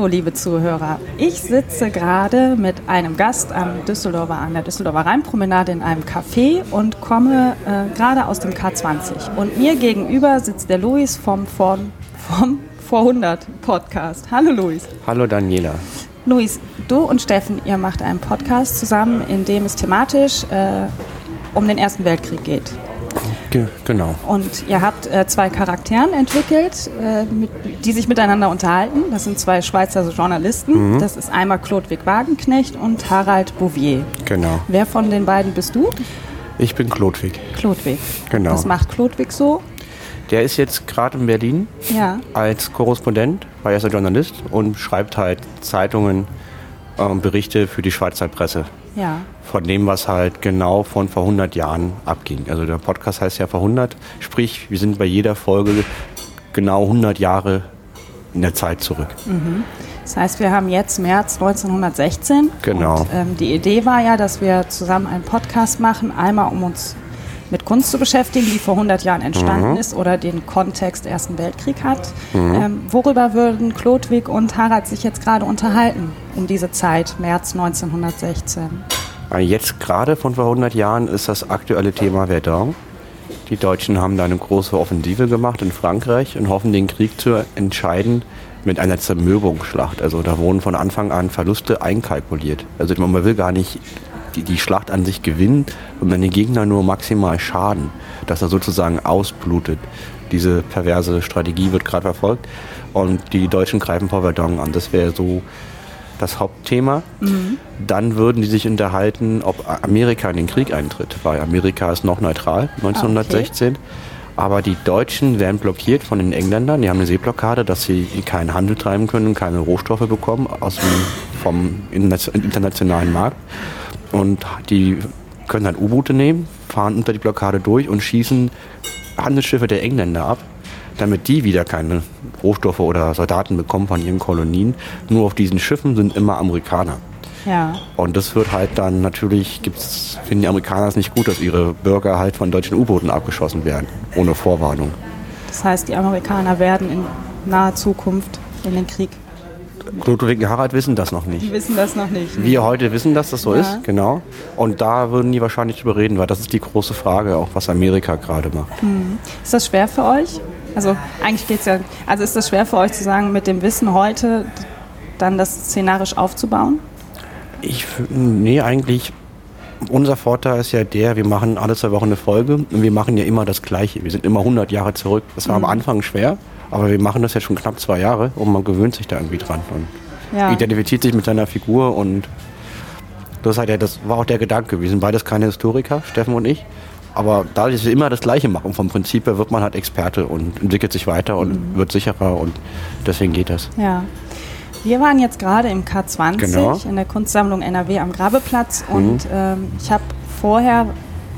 Hallo, liebe Zuhörer. Ich sitze gerade mit einem Gast am Düsseldorfer, an der Düsseldorfer Rheinpromenade in einem Café und komme äh, gerade aus dem K20. Und mir gegenüber sitzt der Luis vom, vom, vom Vor100 Podcast. Hallo, Luis. Hallo, Daniela. Luis, du und Steffen, ihr macht einen Podcast zusammen, in dem es thematisch äh, um den Ersten Weltkrieg geht. Ge genau. Und ihr habt äh, zwei Charakteren entwickelt, äh, mit, die sich miteinander unterhalten. Das sind zwei Schweizer Journalisten. Mhm. Das ist einmal Klodwig Wagenknecht und Harald Bouvier. Genau. Wer von den beiden bist du? Ich bin Klodwig. Klodwig. Genau. Was macht Klodwig so? Der ist jetzt gerade in Berlin ja. als Korrespondent, weil er ist ein Journalist und schreibt halt Zeitungen, äh, Berichte für die Schweizer Presse. Ja. Von dem, was halt genau von vor 100 Jahren abging. Also der Podcast heißt ja vor 100, sprich, wir sind bei jeder Folge genau 100 Jahre in der Zeit zurück. Mhm. Das heißt, wir haben jetzt März 1916. Genau. Und, ähm, die Idee war ja, dass wir zusammen einen Podcast machen, einmal um uns mit Kunst zu beschäftigen, die vor 100 Jahren entstanden mhm. ist oder den Kontext Ersten Weltkrieg hat. Mhm. Ähm, worüber würden Klodwig und Harald sich jetzt gerade unterhalten um diese Zeit, März 1916? Jetzt gerade von vor 100 Jahren ist das aktuelle Thema Verdun. Die Deutschen haben da eine große Offensive gemacht in Frankreich und hoffen, den Krieg zu entscheiden mit einer Zermürbungsschlacht. Also da wurden von Anfang an Verluste einkalkuliert. Also man will gar nicht die, die Schlacht an sich gewinnen und dann den Gegner nur maximal schaden, dass er sozusagen ausblutet. Diese perverse Strategie wird gerade verfolgt und die Deutschen greifen vor Verdun an. Das wäre so das Hauptthema. Mhm. Dann würden die sich unterhalten, ob Amerika in den Krieg eintritt, weil Amerika ist noch neutral 1916. Okay. Aber die Deutschen werden blockiert von den Engländern. Die haben eine Seeblockade, dass sie keinen Handel treiben können, keine Rohstoffe bekommen aus dem, vom internationalen Markt. Und die können dann U-Boote nehmen, fahren unter die Blockade durch und schießen Handelsschiffe der Engländer ab, damit die wieder keine Rohstoffe oder Soldaten bekommen von ihren Kolonien. Nur auf diesen Schiffen sind immer Amerikaner. Ja. Und das wird halt dann natürlich, gibt's, finden die Amerikaner es nicht gut, dass ihre Bürger halt von deutschen U-Booten abgeschossen werden, ohne Vorwarnung. Das heißt, die Amerikaner werden in naher Zukunft in den Krieg Ludwig und Harald wissen das noch nicht. Die wissen das noch nicht. Wir heute wissen, dass das so ja. ist, genau. Und da würden die wahrscheinlich drüber reden, weil das ist die große Frage, auch was Amerika gerade macht. Mhm. Ist das schwer für euch? Also eigentlich geht es ja, also ist das schwer für euch zu sagen, mit dem Wissen heute dann das szenarisch aufzubauen? Ich, nee, eigentlich unser Vorteil ist ja der, wir machen alle zwei Wochen eine Folge und wir machen ja immer das Gleiche. Wir sind immer 100 Jahre zurück. Das war mhm. am Anfang schwer, aber wir machen das ja schon knapp zwei Jahre und man gewöhnt sich da irgendwie dran und ja. identifiziert sich mit seiner Figur und das, halt ja, das war auch der Gedanke. Wir sind beides keine Historiker, Steffen und ich. Aber dadurch, dass wir immer das Gleiche machen, vom Prinzip her wird man halt Experte und entwickelt sich weiter und mhm. wird sicherer und deswegen geht das. Ja. Wir waren jetzt gerade im K20 genau. in der Kunstsammlung NRW am Grabeplatz und mhm. ähm, ich habe vorher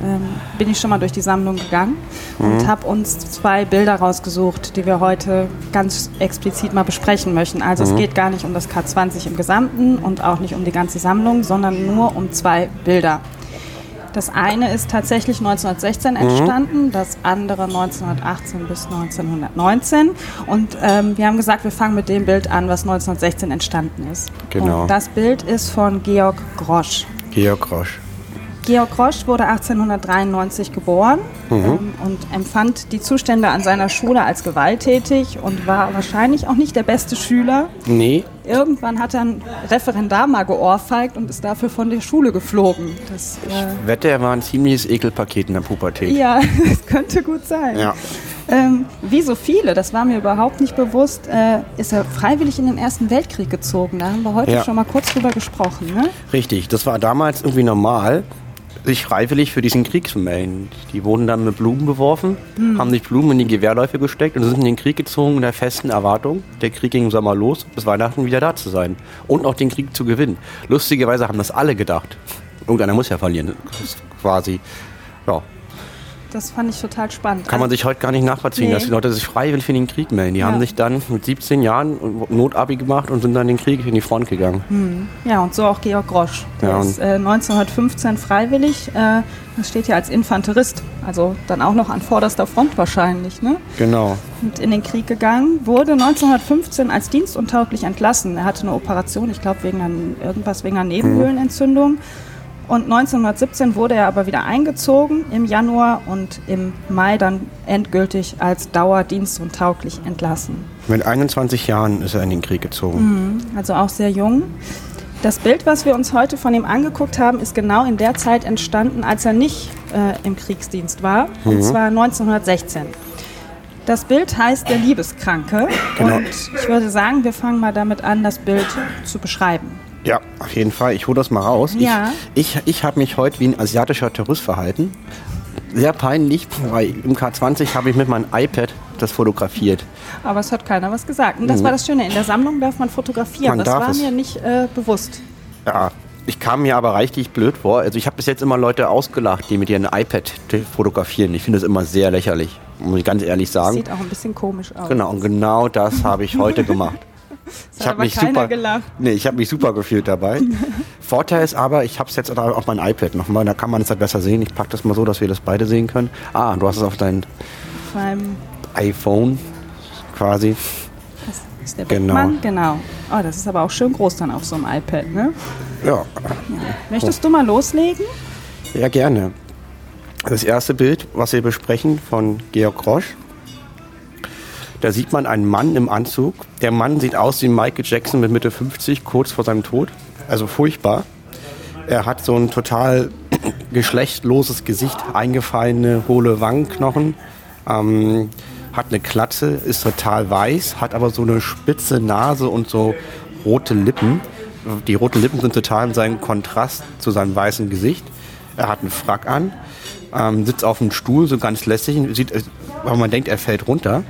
ähm, bin ich schon mal durch die Sammlung gegangen mhm. und habe uns zwei Bilder rausgesucht, die wir heute ganz explizit mal besprechen möchten. Also mhm. es geht gar nicht um das K20 im Gesamten und auch nicht um die ganze Sammlung, sondern nur um zwei Bilder. Das eine ist tatsächlich 1916 mhm. entstanden, mhm. das andere 1918 bis 1919. Und ähm, wir haben gesagt, wir fangen mit dem Bild an, was 1916 entstanden ist. Genau. Und das Bild ist von Georg Grosch. Georg Grosch. Georg Grosch wurde 1893 geboren mhm. ähm, und empfand die Zustände an seiner Schule als gewalttätig und war wahrscheinlich auch nicht der beste Schüler. Nee. Irgendwann hat er ein Referendar mal geohrfeigt und ist dafür von der Schule geflogen. Das, äh ich wette, er war ein ziemliches Ekelpaket in der Pubertät. Ja, das könnte gut sein. Ja. Ähm, wie so viele, das war mir überhaupt nicht bewusst, äh, ist er freiwillig in den Ersten Weltkrieg gezogen. Da haben wir heute ja. schon mal kurz drüber gesprochen. Ne? Richtig, das war damals irgendwie normal sich freiwillig für diesen Krieg zu melden. Die wurden dann mit Blumen beworfen, mhm. haben sich Blumen in die Gewehrläufe gesteckt und sind in den Krieg gezogen in der festen Erwartung, der Krieg ging im Sommer los, bis Weihnachten wieder da zu sein und auch den Krieg zu gewinnen. Lustigerweise haben das alle gedacht. Irgendeiner muss ja verlieren, quasi. Ja, das fand ich total spannend. Kann man sich heute gar nicht nachvollziehen, nee. dass die Leute sich freiwillig für den Krieg melden. Die ja. haben sich dann mit 17 Jahren Notabi gemacht und sind dann in den Krieg in die Front gegangen. Hm. Ja, und so auch Georg Grosch. Der ja, ist äh, 1915 freiwillig. Äh, das steht ja als Infanterist, also dann auch noch an vorderster Front wahrscheinlich. Ne? Genau. Und in den Krieg gegangen, wurde 1915 als dienstuntauglich entlassen. Er hatte eine Operation, ich glaube wegen irgendwas wegen einer Nebenhöhlenentzündung. Hm. Und 1917 wurde er aber wieder eingezogen im Januar und im Mai dann endgültig als Dauerdienst und tauglich entlassen. Mit 21 Jahren ist er in den Krieg gezogen. Mhm, also auch sehr jung. Das Bild, was wir uns heute von ihm angeguckt haben, ist genau in der Zeit entstanden, als er nicht äh, im Kriegsdienst war, mhm. und zwar 1916. Das Bild heißt Der Liebeskranke genau. und ich würde sagen, wir fangen mal damit an, das Bild zu beschreiben. Ja, auf jeden Fall. Ich hole das mal raus. Ja. Ich, ich, ich habe mich heute wie ein asiatischer Tourist verhalten. Sehr peinlich, weil im K20 habe ich mit meinem iPad das fotografiert. Aber es hat keiner was gesagt. Und das mhm. war das Schöne. In der Sammlung darf man fotografieren. Man das war es. mir nicht äh, bewusst. Ja, ich kam mir aber richtig blöd vor. Also ich habe bis jetzt immer Leute ausgelacht, die mit ihrem iPad fotografieren. Ich finde das immer sehr lächerlich, muss ich ganz ehrlich sagen. Sieht auch ein bisschen komisch aus. Genau, und genau das habe ich heute gemacht. ich habe mich super gelacht. Nee, ich habe mich super gefühlt dabei. Vorteil ist aber, ich habe es jetzt auf mein iPad nochmal, da kann man es halt besser sehen. Ich packe das mal so, dass wir das beide sehen können. Ah, du hast es auf dein iPhone quasi. Ist der genau. Beckmann? Genau. Oh, das ist aber auch schön groß dann auf so einem iPad, ne? Ja. ja. Möchtest du mal loslegen? Ja, gerne. Das erste Bild, was wir besprechen von Georg Roche, da sieht man einen Mann im Anzug. Der Mann sieht aus wie Michael Jackson mit Mitte 50, kurz vor seinem Tod. Also furchtbar. Er hat so ein total geschlechtloses Gesicht, eingefallene, hohle Wangenknochen, ähm, hat eine Klatze, ist total weiß, hat aber so eine spitze Nase und so rote Lippen. Die roten Lippen sind total in seinem Kontrast zu seinem weißen Gesicht. Er hat einen Frack an, ähm, sitzt auf einem Stuhl, so ganz lässig, sieht, weil man denkt, er fällt runter.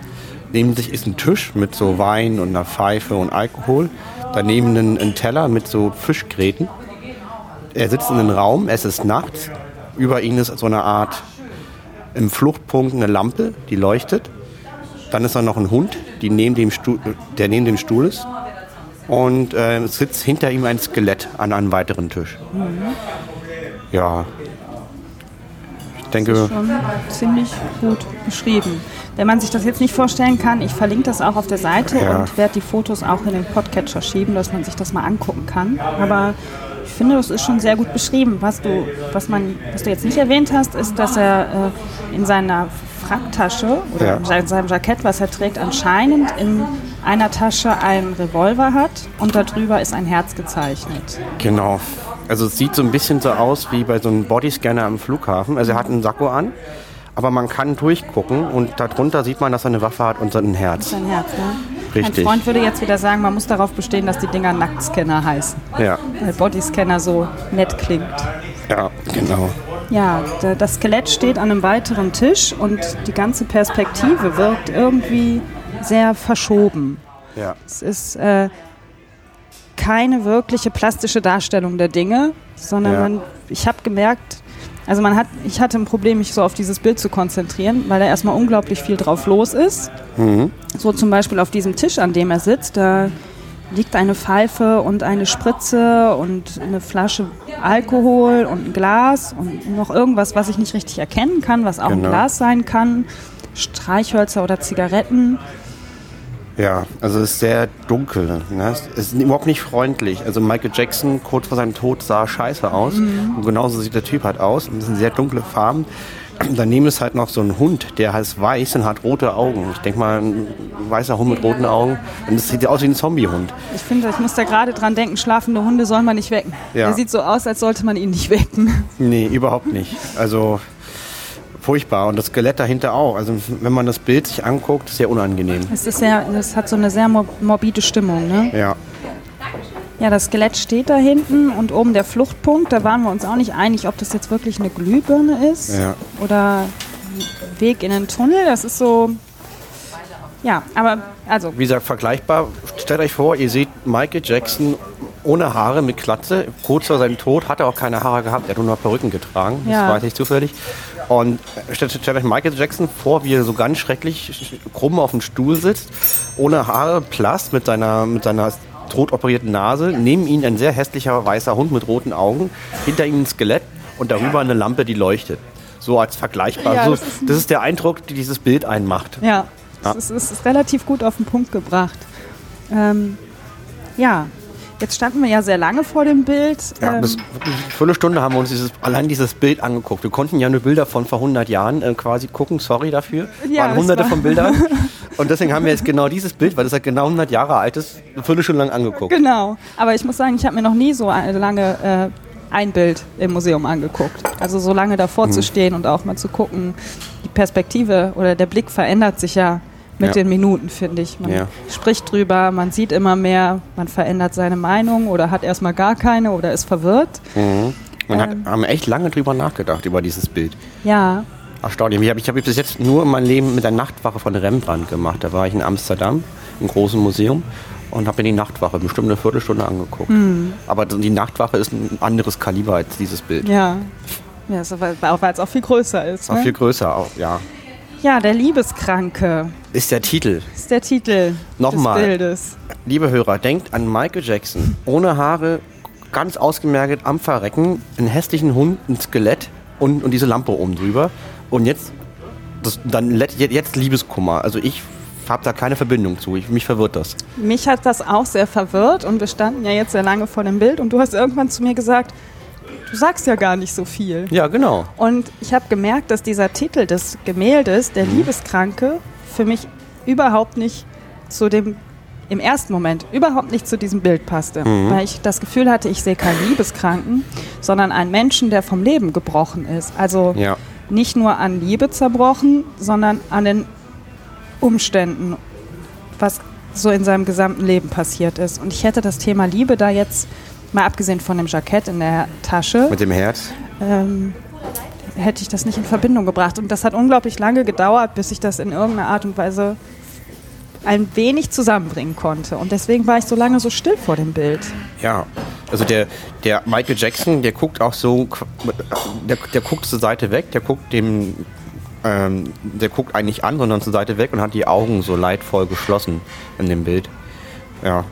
Neben sich ist ein Tisch mit so Wein und einer Pfeife und Alkohol. Daneben ein, ein Teller mit so Fischgräten. Er sitzt in einem Raum, es ist nachts. Über ihm ist so eine Art im Fluchtpunkt eine Lampe, die leuchtet. Dann ist da noch ein Hund, neben Stuhl, der neben dem Stuhl ist. Und äh, es sitzt hinter ihm ein Skelett an einem weiteren Tisch. Mhm. Ja. Ich denke. Das ist schon ziemlich gut beschrieben. Wenn man sich das jetzt nicht vorstellen kann, ich verlinke das auch auf der Seite ja. und werde die Fotos auch in den Podcatcher schieben, dass man sich das mal angucken kann. Aber ich finde, das ist schon sehr gut beschrieben. Was du, was man, was du jetzt nicht erwähnt hast, ist, dass er äh, in seiner Fracktasche oder ja. in seinem Jackett, was er trägt, anscheinend in einer Tasche einen Revolver hat und darüber ist ein Herz gezeichnet. Genau. Also es sieht so ein bisschen so aus wie bei so einem Bodyscanner am Flughafen. Also er hat einen Sakko an aber man kann durchgucken und darunter sieht man, dass er eine Waffe hat und ein Herz. Sein Herz, ne? Richtig. Mein Freund würde jetzt wieder sagen, man muss darauf bestehen, dass die Dinger Nacktscanner heißen. Ja. Weil Bodyscanner so nett klingt. Ja, genau. Ja, das Skelett steht an einem weiteren Tisch und die ganze Perspektive wirkt irgendwie sehr verschoben. Ja. Es ist äh, keine wirkliche plastische Darstellung der Dinge, sondern ja. man, ich habe gemerkt, also man hat, ich hatte ein Problem, mich so auf dieses Bild zu konzentrieren, weil da erstmal unglaublich viel drauf los ist. Mhm. So zum Beispiel auf diesem Tisch, an dem er sitzt, da liegt eine Pfeife und eine Spritze und eine Flasche Alkohol und ein Glas und noch irgendwas, was ich nicht richtig erkennen kann, was auch genau. ein Glas sein kann. Streichhölzer oder Zigaretten. Ja, also es ist sehr dunkel. Ne? Es ist überhaupt nicht freundlich. Also Michael Jackson kurz vor seinem Tod sah scheiße aus. Mhm. Und genauso sieht der Typ halt aus. Und das sind sehr dunkle Farben. Daneben ist halt noch so ein Hund, der heißt weiß und hat rote Augen. Ich denke mal, ein weißer Hund mit roten Augen. Und das sieht aus wie ein Zombiehund. Ich finde, ich muss da gerade dran denken, schlafende Hunde soll man nicht wecken. Ja. Der sieht so aus, als sollte man ihn nicht wecken. Nee, überhaupt nicht. Also furchtbar. Und das Skelett dahinter auch. Also wenn man das Bild sich anguckt, ist sehr unangenehm. Es ist sehr, es hat so eine sehr morbide Stimmung, ne? Ja. Ja, das Skelett steht da hinten und oben der Fluchtpunkt. Da waren wir uns auch nicht einig, ob das jetzt wirklich eine Glühbirne ist Ja. oder Weg in den Tunnel. Das ist so. Ja, aber also Wie gesagt, vergleichbar. Stellt euch vor, ihr seht Michael Jackson ohne Haare mit Glatze. Kurz vor seinem Tod hat er auch keine Haare gehabt. Er hat nur noch Perücken getragen. Ja. Das weiß ich zufällig. Und stellt, stellt euch Michael Jackson vor, wie er so ganz schrecklich krumm auf dem Stuhl sitzt, ohne Haare, blass, mit seiner, mit seiner tot operierten Nase. Neben ihm ein sehr hässlicher weißer Hund mit roten Augen. Hinter ihm ein Skelett und darüber eine Lampe, die leuchtet. So als vergleichbar. Ja, so, das ist das ist der Eindruck, den dieses Bild einmacht. Ja, Ja. es ist, es ist relativ gut auf den Punkt gebracht. Ähm, ja, jetzt standen wir ja sehr lange vor dem Bild. Ja, ähm, bis wirklich eine Viertelstunde haben wir uns dieses, allein dieses Bild angeguckt. Wir konnten ja nur Bilder von vor 100 Jahren äh, quasi gucken. Sorry dafür. Ja, waren hunderte war- von Bildern. Und deswegen haben wir jetzt genau dieses Bild, weil das halt genau 100 Jahre alt ist, eine Viertelstunde lang angeguckt. genau, aber ich muss sagen, ich habe mir noch nie so eine lange äh, ein Bild im Museum angeguckt. Also so lange davor Mhm. zu stehen und auch mal zu gucken, die Perspektive oder der Blick verändert sich ja mit Ja. den Minuten, finde ich. Man Ja. spricht drüber, man sieht immer mehr, man verändert seine Meinung oder hat erstmal gar keine oder ist verwirrt. Mhm. Man hat, Ähm. haben echt lange drüber nachgedacht, über dieses Bild. Ja, Erstaunlich. Ich habe hab bis jetzt nur in meinem Leben mit der Nachtwache von Rembrandt gemacht. Da war ich in Amsterdam, im großen Museum, und habe mir die Nachtwache bestimmt eine Viertelstunde angeguckt. Hm. Aber die Nachtwache ist ein anderes Kaliber als dieses Bild. ja. Ja, so, weil es auch viel größer ist. Auch Ne? viel größer, auch, ja. Ja, der Liebeskranke Ist der Titel. ist der Titel Nochmal. des Bildes. Liebe Hörer, denkt an Michael Jackson. Ohne Haare, ganz ausgemergelt am Verrecken, einen hässlichen Hund, ein Skelett und, und diese Lampe oben drüber. Und jetzt, das, dann jetzt Liebeskummer. Also ich habe da keine Verbindung zu. Ich, mich verwirrt das. Mich hat das auch sehr verwirrt und wir standen ja jetzt sehr lange vor dem Bild und du hast irgendwann zu mir gesagt, du sagst ja gar nicht so viel. Ja, genau. Und ich habe gemerkt, dass dieser Titel des Gemäldes, der Liebeskranke, für mich überhaupt nicht zu dem, im ersten Moment, überhaupt nicht zu diesem Bild passte. Weil ich das Gefühl hatte, ich sehe keinen Liebeskranken, sondern einen Menschen, der vom Leben gebrochen ist. Also Ja. Nicht nur an Liebe zerbrochen, sondern an den Umständen, was so in seinem gesamten Leben passiert ist. Und ich hätte das Thema Liebe da jetzt, mal abgesehen von dem Jackett in der Tasche, Mit dem Herz. ähm, hätte ich das nicht in Verbindung gebracht. Und das hat unglaublich lange gedauert, bis ich das in irgendeiner Art und Weise ein wenig zusammenbringen konnte. Und deswegen war ich so lange so still vor dem Bild. Ja. Also der, der Michael Jackson, der guckt auch so, der, der guckt zur Seite weg, der guckt dem, ähm, der guckt eigentlich an, sondern zur Seite weg und hat die Augen so leidvoll geschlossen in dem Bild. Ja.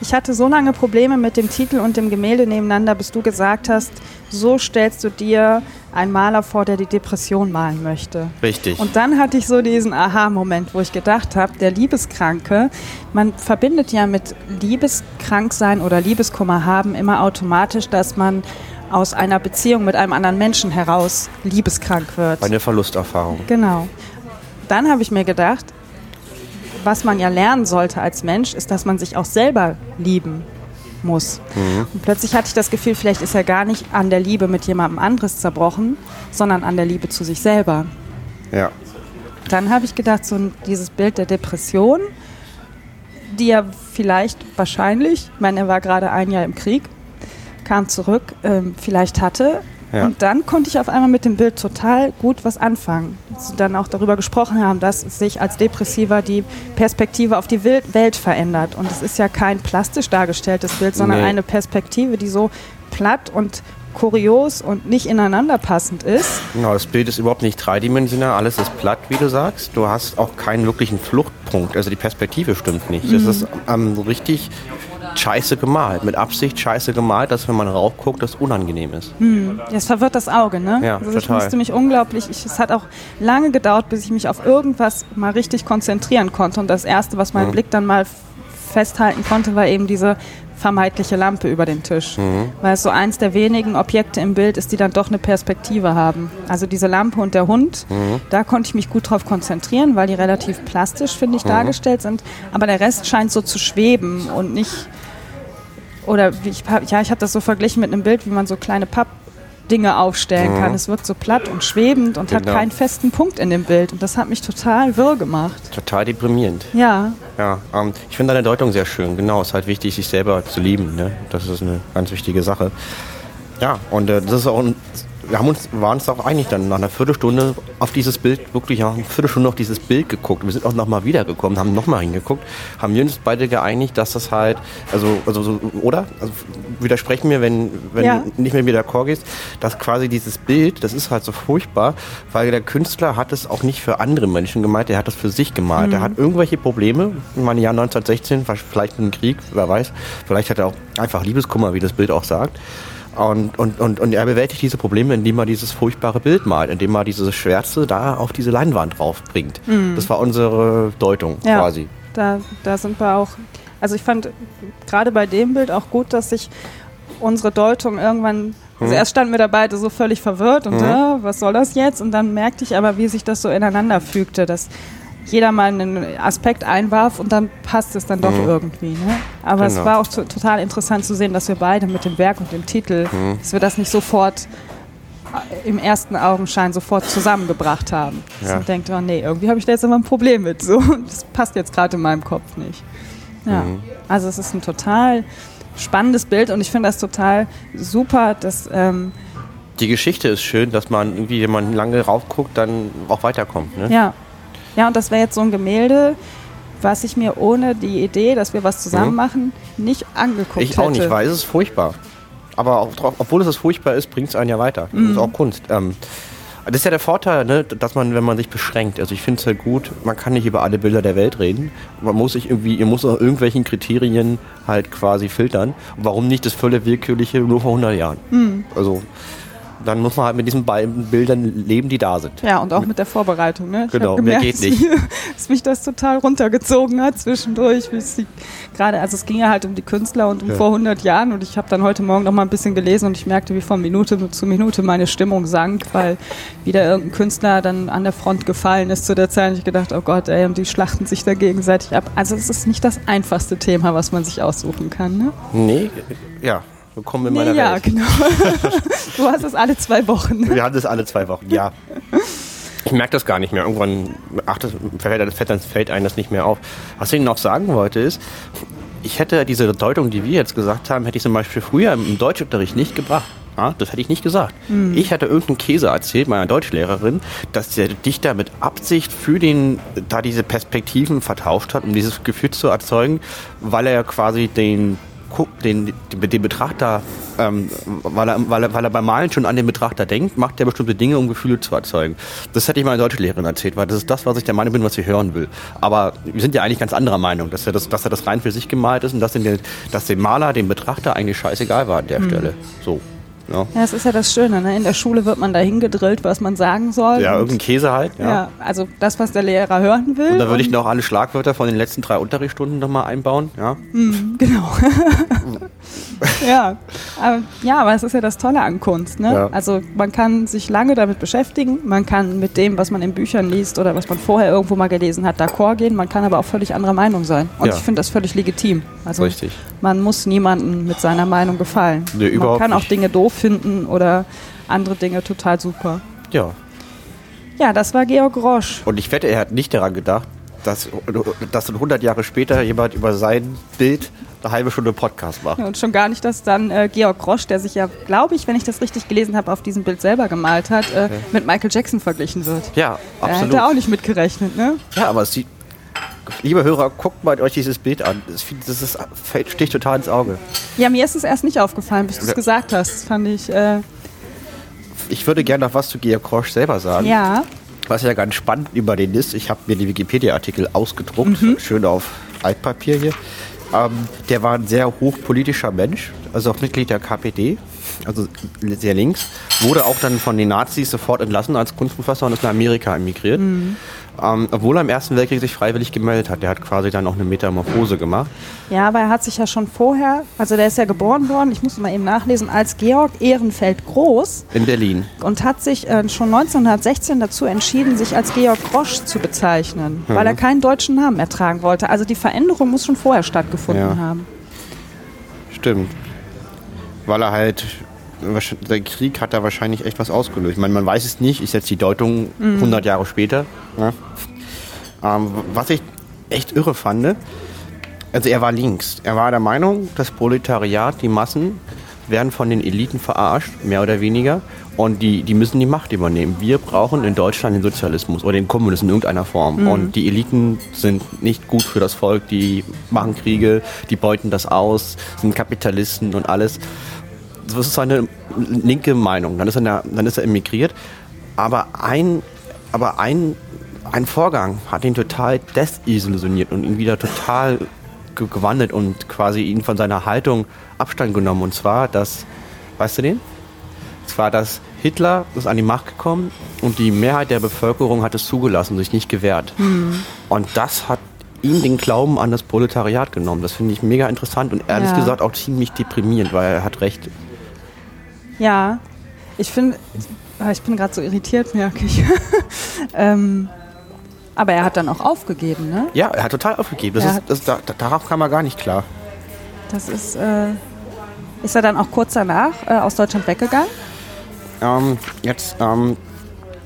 Ich hatte so lange Probleme mit dem Titel und dem Gemälde nebeneinander, bis du gesagt hast, so stellst du dir einen Maler vor, der die Depression malen möchte. Richtig. Und dann hatte ich so diesen Aha-Moment, wo ich gedacht habe, der Liebeskranke, man verbindet ja mit Liebeskranksein oder Liebeskummer haben immer automatisch, dass man aus einer Beziehung mit einem anderen Menschen heraus liebeskrank wird. Eine Verlusterfahrung. Genau. Dann habe ich mir gedacht, was man ja lernen sollte als Mensch, ist, dass man sich auch selber lieben muss. Und plötzlich hatte ich das Gefühl, vielleicht ist er gar nicht an der Liebe mit jemandem anderes zerbrochen, sondern an der Liebe zu sich selber. Ja. Dann habe ich gedacht, so dieses Bild der Depression, die er vielleicht wahrscheinlich, ich meine, er war gerade ein Jahr im Krieg, kam zurück, ähm, vielleicht hatte. Ja. Und dann konnte ich auf einmal mit dem Bild total gut was anfangen. Dass sie dann auch darüber gesprochen haben, dass sich als Depressiver die Perspektive auf die Welt verändert. Und es ist ja kein plastisch dargestelltes Bild, sondern Nee. eine Perspektive, die so platt und kurios und nicht ineinander passend ist. Genau, das Bild ist überhaupt nicht dreidimensional, alles ist platt, wie du sagst. Du hast auch keinen wirklichen Fluchtpunkt, also die Perspektive stimmt nicht. Es ist ähm, so richtig scheiße gemalt, mit Absicht scheiße gemalt, dass wenn man raufguckt, das unangenehm ist. Es verwirrt das Auge, ne? Ja, also ich total. musste mich unglaublich, ich, es hat auch lange gedauert, bis ich mich auf irgendwas mal richtig konzentrieren konnte. Und das Erste, was mein Mhm. Blick dann mal festhalten konnte, war eben diese vermeintliche Lampe über den Tisch. Mhm. Weil es so eins der wenigen Objekte im Bild ist, die dann doch eine Perspektive haben. Also diese Lampe und der Hund, Mhm. da konnte ich mich gut drauf konzentrieren, weil die relativ plastisch, finde Mhm. ich, dargestellt sind. Aber der Rest scheint so zu schweben und nicht oder wie ich, hab- ja, ich habe das so verglichen mit einem Bild, wie man so kleine Dinge aufstellen mhm. kann. Es wirkt so platt und schwebend und genau. hat keinen festen Punkt in dem Bild. Und das hat mich total wirr gemacht. Total deprimierend. Ja. Ja, ähm, ich finde deine Deutung sehr schön. Genau, es ist halt wichtig, sich selber zu lieben. Ne? Das ist eine ganz wichtige Sache. Ja, und äh, das ist auch ein wir haben uns, waren uns auch einig dann nach einer Viertelstunde auf dieses Bild, wirklich ja, eine Viertelstunde auf dieses Bild geguckt. Wir sind auch nochmal wiedergekommen, haben nochmal hingeguckt, haben wir uns beide geeinigt, dass das halt, also, also oder? Also widersprechen mir, wenn, wenn ja. nicht mehr wieder Chor gehst, dass quasi dieses Bild, das ist halt so furchtbar, weil der Künstler hat es auch nicht für andere Menschen gemalt, er hat es für sich gemalt. Mhm. Er hat irgendwelche Probleme, ich meine, Jahr 1916, vielleicht dem Krieg, wer weiß, vielleicht hat er auch einfach Liebeskummer, wie das Bild auch sagt. Und, und, und, und er bewältigt diese Probleme, indem er dieses furchtbare Bild malt, indem er diese Schwärze da auf diese Leinwand draufbringt. Mhm. Das war unsere Deutung ja, quasi. Da, da sind wir auch. Also ich fand gerade bei dem Bild auch gut, dass sich unsere Deutung irgendwann also hm. erst standen wir da beide so völlig verwirrt und mhm. äh, was soll das jetzt? Und dann merkte ich aber, wie sich das so ineinander fügte, dass jeder mal einen Aspekt einwarf und dann passt es dann doch mhm. irgendwie. Ne? Aber genau. es war auch total interessant zu sehen, dass wir beide mit dem Werk und dem Titel, mhm. dass wir das nicht sofort äh, im ersten Augenschein sofort zusammengebracht haben. Ja. Und denkt, oh nee, irgendwie habe ich da jetzt immer ein Problem mit. So, das passt jetzt gerade in meinem Kopf nicht. Ja, mhm. also es ist ein total spannendes Bild und ich finde das total super, dass ähm, die Geschichte ist schön, dass man irgendwie, wenn man lange raufguckt, dann auch weiterkommt. Ne? Ja, ja, und das wäre jetzt so ein Gemälde, was ich mir ohne die Idee, dass wir was zusammen mhm. machen, nicht angeguckt ich hätte. Ich auch nicht, weil es ist furchtbar. Aber auch, obwohl es furchtbar ist, bringt es einen ja weiter. Das mhm. ist auch Kunst. Ähm, das ist ja der Vorteil, ne, dass man, wenn man sich beschränkt, also ich finde es halt gut, man kann nicht über alle Bilder der Welt reden. Man muss sich irgendwie, ihr muss nach irgendwelchen Kriterien halt quasi filtern. Und warum nicht das völlig willkürliche nur vor 100 Jahren? Mhm. Also dann muss man halt mit diesen beiden Bildern leben, die da sind. Ja, und auch mit der Vorbereitung. Ne? Ich genau, gemerkt, mehr geht nicht. Dass mich das total runtergezogen hat zwischendurch. Gerade, also es ging ja halt um die Künstler und um ja. vor 100 Jahren und ich habe dann heute Morgen noch mal ein bisschen gelesen und ich merkte, wie von Minute zu Minute meine Stimmung sank, weil wieder irgendein Künstler dann an der Front gefallen ist zu der Zeit. Und ich gedacht, oh Gott, ey, und die schlachten sich da gegenseitig ab. Also es ist nicht das einfachste Thema, was man sich aussuchen kann. Ne? Nee, ja. Willkommen in meiner ja, Welt. Ja, genau. Du hast es alle zwei Wochen. Wir haben das alle zwei Wochen, ja. Ich merke das gar nicht mehr. Irgendwann ach, das fällt, das fällt, das fällt einem das nicht mehr auf. Was ich noch sagen wollte ist, ich hätte diese Deutung, die wir jetzt gesagt haben, hätte ich zum Beispiel früher im Deutschunterricht nicht gebracht. Ja, das hätte ich nicht gesagt. Mhm. Ich hatte irgendeinen Käse erzählt, meiner Deutschlehrerin, dass der Dichter mit Absicht für den, da diese Perspektiven vertauscht hat, um dieses Gefühl zu erzeugen, weil er quasi den den, den Betrachter, ähm, weil, er, weil, er, weil er beim Malen schon an den Betrachter denkt, macht er bestimmte Dinge, um Gefühle zu erzeugen. Das hätte ich meiner Deutschlehrerin erzählt, weil das ist das, was ich der Meinung bin, was sie hören will. Aber wir sind ja eigentlich ganz anderer Meinung, dass er das, dass er das rein für sich gemalt ist und dass, den, dass dem Maler, dem Betrachter eigentlich scheißegal war an der mhm. Stelle. So. Ja. ja, das ist ja das Schöne. Ne? In der Schule wird man dahin gedrillt, was man sagen soll. Ja, irgendein Käse halt. Ja. ja. also das, was der Lehrer hören will. Und da würde ich noch alle Schlagwörter von den letzten drei Unterrichtsstunden nochmal einbauen. Ja, mhm, genau. ja. Aber, ja, aber es ist ja das Tolle an Kunst. Ne? Ja. Also man kann sich lange damit beschäftigen. Man kann mit dem, was man in Büchern liest oder was man vorher irgendwo mal gelesen hat, d'accord gehen. Man kann aber auch völlig anderer Meinung sein. Und ja. ich finde das völlig legitim. Also Richtig. man muss niemandem mit seiner Meinung gefallen. Nee, man kann auch Dinge doof finden oder andere Dinge total super. Ja. Ja, das war Georg Roche. Und ich wette, er hat nicht daran gedacht, dass, dass 100 Jahre später jemand über sein Bild eine halbe Stunde Podcast macht. Ja, und schon gar nicht, dass dann äh, Georg Roche, der sich ja, glaube ich, wenn ich das richtig gelesen habe, auf diesem Bild selber gemalt hat, äh, okay. mit Michael Jackson verglichen wird. Ja, absolut. Da hätte auch nicht mitgerechnet, ne? Ja, aber es sieht Liebe Hörer, guckt mal euch dieses Bild an. Das, das ist, sticht total ins Auge. Ja, mir ist es erst nicht aufgefallen, bis du es gesagt hast. Das fand ich. Äh ich würde gerne noch was zu Georg Krosch selber sagen. Ja. Was ja ganz spannend über den ist, ich habe mir die Wikipedia-Artikel ausgedruckt, mhm. schön auf Altpapier hier. Ähm, der war ein sehr hochpolitischer Mensch, also auch Mitglied der KPD, also sehr links. Wurde auch dann von den Nazis sofort entlassen als Kunstprofessor und ist nach Amerika emigriert. Mhm. Ähm, obwohl er im Ersten Weltkrieg sich freiwillig gemeldet hat. Der hat quasi dann auch eine Metamorphose gemacht. Ja, aber er hat sich ja schon vorher, also der ist ja geboren worden, ich muss mal eben nachlesen, als Georg Ehrenfeld Groß. In Berlin. Und hat sich äh, schon 1916 dazu entschieden, sich als Georg Grosch zu bezeichnen, mhm. weil er keinen deutschen Namen mehr tragen wollte. Also die Veränderung muss schon vorher stattgefunden ja. haben. Stimmt. Weil er halt der Krieg hat da wahrscheinlich echt was ausgelöst. Ich meine, man weiß es nicht, ist jetzt die Deutung mhm. 100 Jahre später. Ja. Ähm, was ich echt irre fand, also er war links. Er war der Meinung, das Proletariat, die Massen, werden von den Eliten verarscht, mehr oder weniger. Und die, die müssen die Macht übernehmen. Wir brauchen in Deutschland den Sozialismus oder den Kommunismus in irgendeiner Form. Mhm. Und die Eliten sind nicht gut für das Volk, die machen Kriege, die beuten das aus, sind Kapitalisten und alles. Das ist seine linke Meinung. Dann ist er, dann ist er emigriert. Aber ein, aber ein, ein Vorgang hat ihn total desillusioniert und ihn wieder total gewandelt und quasi ihn von seiner Haltung Abstand genommen. Und zwar, dass, weißt du den? Und zwar, dass Hitler ist an die Macht gekommen und die Mehrheit der Bevölkerung hat es zugelassen, sich nicht gewehrt. Mhm. Und das hat ihm den Glauben an das Proletariat genommen. Das finde ich mega interessant und ehrlich ja. gesagt auch ziemlich deprimierend, weil er hat recht. Ja, ich finde, ich bin gerade so irritiert, merke ich. ähm, aber er hat dann auch aufgegeben, ne? Ja, er hat total aufgegeben. Das ist, das, da, darauf kam er gar nicht klar. Das ist, äh, ist er dann auch kurz danach äh, aus Deutschland weggegangen? Ähm, jetzt, ähm,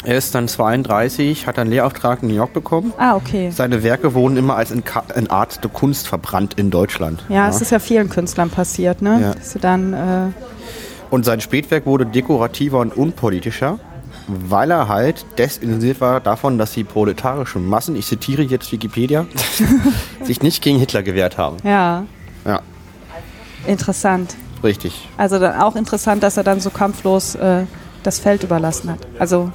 er ist dann 32, hat einen Lehrauftrag in New York bekommen. Ah, okay. Seine Werke wurden immer als in, in Art der Kunst verbrannt in Deutschland. Ja, es ist ja vielen Künstlern passiert, ne? Ja. Dass sie dann, äh und sein Spätwerk wurde dekorativer und unpolitischer, weil er halt desillusioniert war davon, dass die proletarischen Massen, ich zitiere jetzt Wikipedia, sich nicht gegen Hitler gewehrt haben. Ja. Ja. Interessant. Richtig. Also dann auch interessant, dass er dann so kampflos äh, das Feld überlassen hat. Also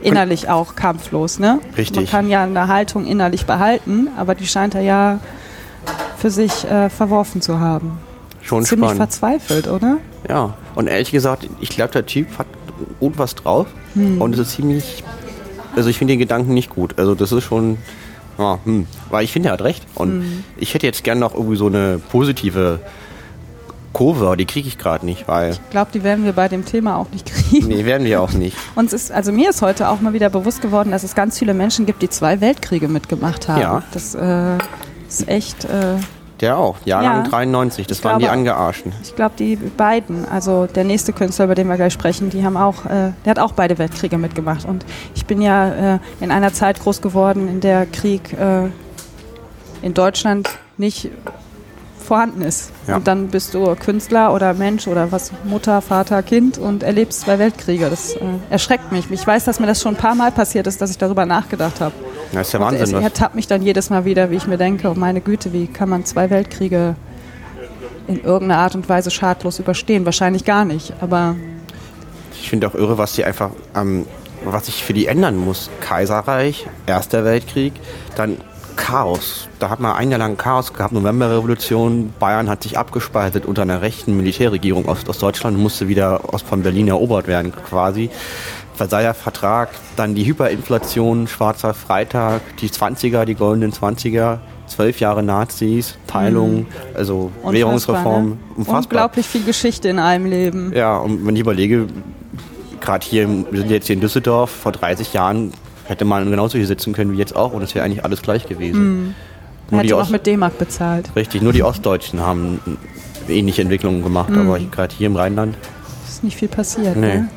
innerlich auch kampflos, ne? Richtig. Man kann ja eine Haltung innerlich behalten, aber die scheint er ja für sich äh, verworfen zu haben. Schon Ziemlich spannend. verzweifelt, oder? Ja, und ehrlich gesagt, ich glaube, der Typ hat gut was drauf hm. und es ist ziemlich, also ich finde den Gedanken nicht gut. Also das ist schon, ja, hm. weil ich finde, er hat recht und hm. ich hätte jetzt gerne noch irgendwie so eine positive Kurve, die kriege ich gerade nicht, weil. Ich glaube, die werden wir bei dem Thema auch nicht kriegen. Nee, werden wir auch nicht. Uns ist, also mir ist heute auch mal wieder bewusst geworden, dass es ganz viele Menschen gibt, die zwei Weltkriege mitgemacht haben. Ja. Das äh, ist echt. Äh, der auch, Jahrgang ja, 93, das waren glaube, die Angearschten. Ich glaube, die beiden, also der nächste Künstler, über den wir gleich sprechen, die haben auch, äh, der hat auch beide Weltkriege mitgemacht. Und ich bin ja äh, in einer Zeit groß geworden, in der Krieg äh, in Deutschland nicht vorhanden ist. Ja. Und dann bist du Künstler oder Mensch oder was, Mutter, Vater, Kind und erlebst zwei Weltkriege. Das äh, erschreckt mich. Ich weiß, dass mir das schon ein paar Mal passiert ist, dass ich darüber nachgedacht habe. Das ist ja Wahnsinn. Und er ertappt mich dann jedes Mal wieder, wie ich mir denke, oh meine Güte, wie kann man zwei Weltkriege in irgendeiner Art und Weise schadlos überstehen? Wahrscheinlich gar nicht, aber... Ich finde auch irre, was die einfach... Ähm, was sich für die ändern muss. Kaiserreich, Erster Weltkrieg, dann Chaos. Da hat man ein Jahr lang Chaos gehabt, Novemberrevolution. Bayern hat sich abgespaltet unter einer rechten Militärregierung aus, aus Deutschland, musste wieder aus, von Berlin erobert werden quasi. Versailler Vertrag, dann die Hyperinflation, Schwarzer Freitag, die 20er, die goldenen 20er, zwölf Jahre Nazis, Teilung, mhm. also Unfassbar, Währungsreform. Ne? Unfassbar. Unglaublich viel Geschichte in einem Leben. Ja, und wenn ich überlege, gerade hier, wir sind jetzt hier in Düsseldorf, vor 30 Jahren hätte man genauso hier sitzen können wie jetzt auch und es wäre eigentlich alles gleich gewesen. Mhm. Nur hätte die auch mit D-Mark bezahlt. Richtig, nur die Ostdeutschen haben ähnliche Entwicklungen gemacht, mhm. aber gerade hier im Rheinland ist nicht viel passiert. Nee. Ne?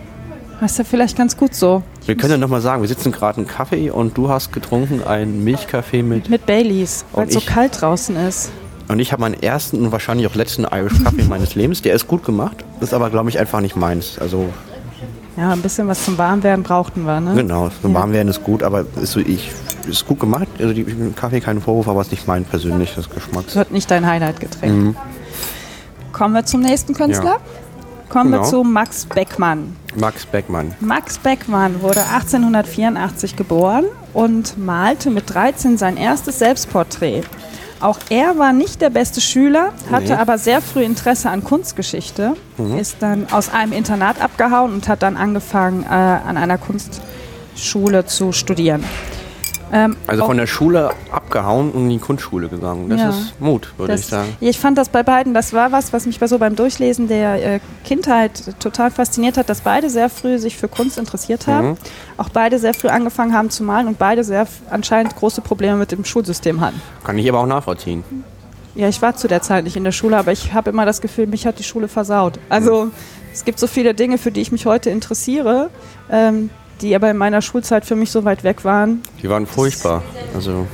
Das ist ja vielleicht ganz gut so. Wir können ja nochmal sagen, wir sitzen gerade einen Kaffee und du hast getrunken einen Milchkaffee mit... Mit Baileys, weil es so kalt draußen ist. Und ich habe meinen ersten und wahrscheinlich auch letzten Irish Kaffee meines Lebens. Der ist gut gemacht, ist aber, glaube ich, einfach nicht meins. Also ja, ein bisschen was zum Warmwerden brauchten wir, ne? Genau, zum ja. Warmwerden ist gut, aber ist, so, ich, ist gut gemacht. Also die Kaffee kein Vorwurf, aber es ist nicht mein persönliches Geschmack. Wird nicht dein Highlight-Getränk. Mhm. Kommen wir zum nächsten Künstler. Ja. Kommen genau. wir zu Max Beckmann. Max Beckmann. Max Beckmann wurde 1884 geboren und malte mit 13 sein erstes Selbstporträt. Auch er war nicht der beste Schüler, hatte nee. aber sehr früh Interesse an Kunstgeschichte, mhm. ist dann aus einem Internat abgehauen und hat dann angefangen, äh, an einer Kunstschule zu studieren. Ähm, also von der Schule abgehauen und in die Kunstschule gegangen. Das ja, ist Mut, würde ich sagen. Ich fand das bei beiden, das war was, was mich bei so beim Durchlesen der äh, Kindheit total fasziniert hat, dass beide sehr früh sich für Kunst interessiert haben, mhm. auch beide sehr früh angefangen haben zu malen und beide sehr anscheinend große Probleme mit dem Schulsystem hatten. Kann ich aber auch nachvollziehen. Ja, ich war zu der Zeit nicht in der Schule, aber ich habe immer das Gefühl, mich hat die Schule versaut. Also es gibt so viele Dinge, für die ich mich heute interessiere, ähm, die aber in meiner Schulzeit für mich so weit weg waren. Die waren furchtbar. Also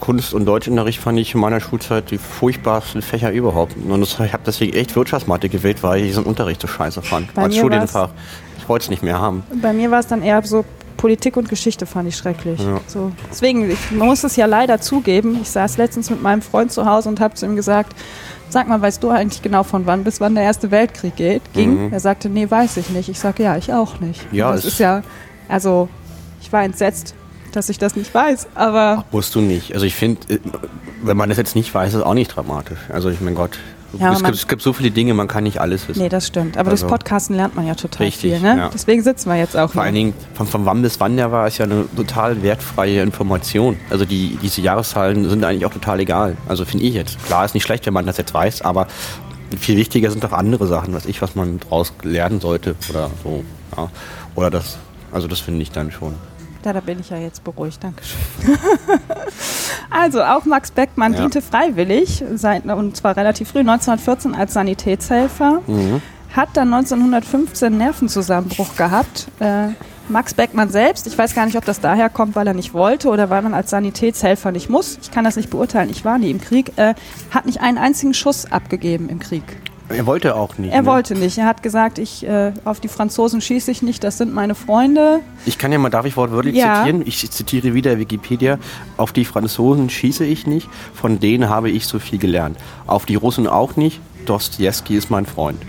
Kunst- und Deutschunterricht fand ich in meiner Schulzeit die furchtbarsten Fächer überhaupt. Und ich habe deswegen echt Wirtschaftsmathe gewählt, weil ich diesen Unterricht so scheiße fand. Bei als Studienfach. Ich wollte es nicht mehr haben. Bei mir war es dann eher so Politik und Geschichte fand ich schrecklich. Ja. So. Deswegen, ich, man muss es ja leider zugeben. Ich saß letztens mit meinem Freund zu Hause und habe zu ihm gesagt, sag mal, weißt du eigentlich genau von wann bis wann der Erste Weltkrieg geht, ging? Mhm. Er sagte, nee, weiß ich nicht. Ich sage, ja, ich auch nicht. Ja, das ist ja, also ich war entsetzt, dass ich das nicht weiß, aber... Ach, musst du nicht. Also ich finde, äh, wenn man das jetzt nicht weiß, ist es auch nicht dramatisch. Also ich mein Gott, ja, es, gibt, es, gibt, so viele Dinge, man kann nicht alles wissen. Nee, das stimmt. Aber also, das Podcasten lernt man ja total richtig, viel. Ne? Ja. Deswegen sitzen wir jetzt auch Vor allen Dingen, von, von wann bis wann der war, ist ja eine total wertfreie Information. Also die, diese Jahreszahlen sind eigentlich auch total egal. Also finde ich jetzt. Klar, ist nicht schlecht, wenn man das jetzt weiß, aber viel wichtiger sind doch andere Sachen, was ich, was man daraus lernen sollte oder so. Ja. Oder das, also das finde ich dann schon. Ja, da bin ich ja jetzt beruhigt. Dankeschön. also, auch Max Beckmann ja. diente freiwillig, seit, und zwar relativ früh, 1914 als Sanitätshelfer. Mhm. Hat dann 1915 Nervenzusammenbruch gehabt. Äh, Max Beckmann selbst, ich weiß gar nicht, ob das daher kommt, weil er nicht wollte oder weil man als Sanitätshelfer nicht muss. Ich kann das nicht beurteilen, ich war nie im Krieg. Äh, hat nicht einen einzigen Schuss abgegeben im Krieg. Er wollte auch nicht. Er ne? wollte nicht. Er hat gesagt, ich äh, auf die Franzosen schieße ich nicht, das sind meine Freunde. Ich kann ja mal, darf ich wortwörtlich ja. zitieren? Ich zitiere wieder Wikipedia. Auf die Franzosen schieße ich nicht, von denen habe ich so viel gelernt. Auf die Russen auch nicht. Dostoevsky ist mein Freund.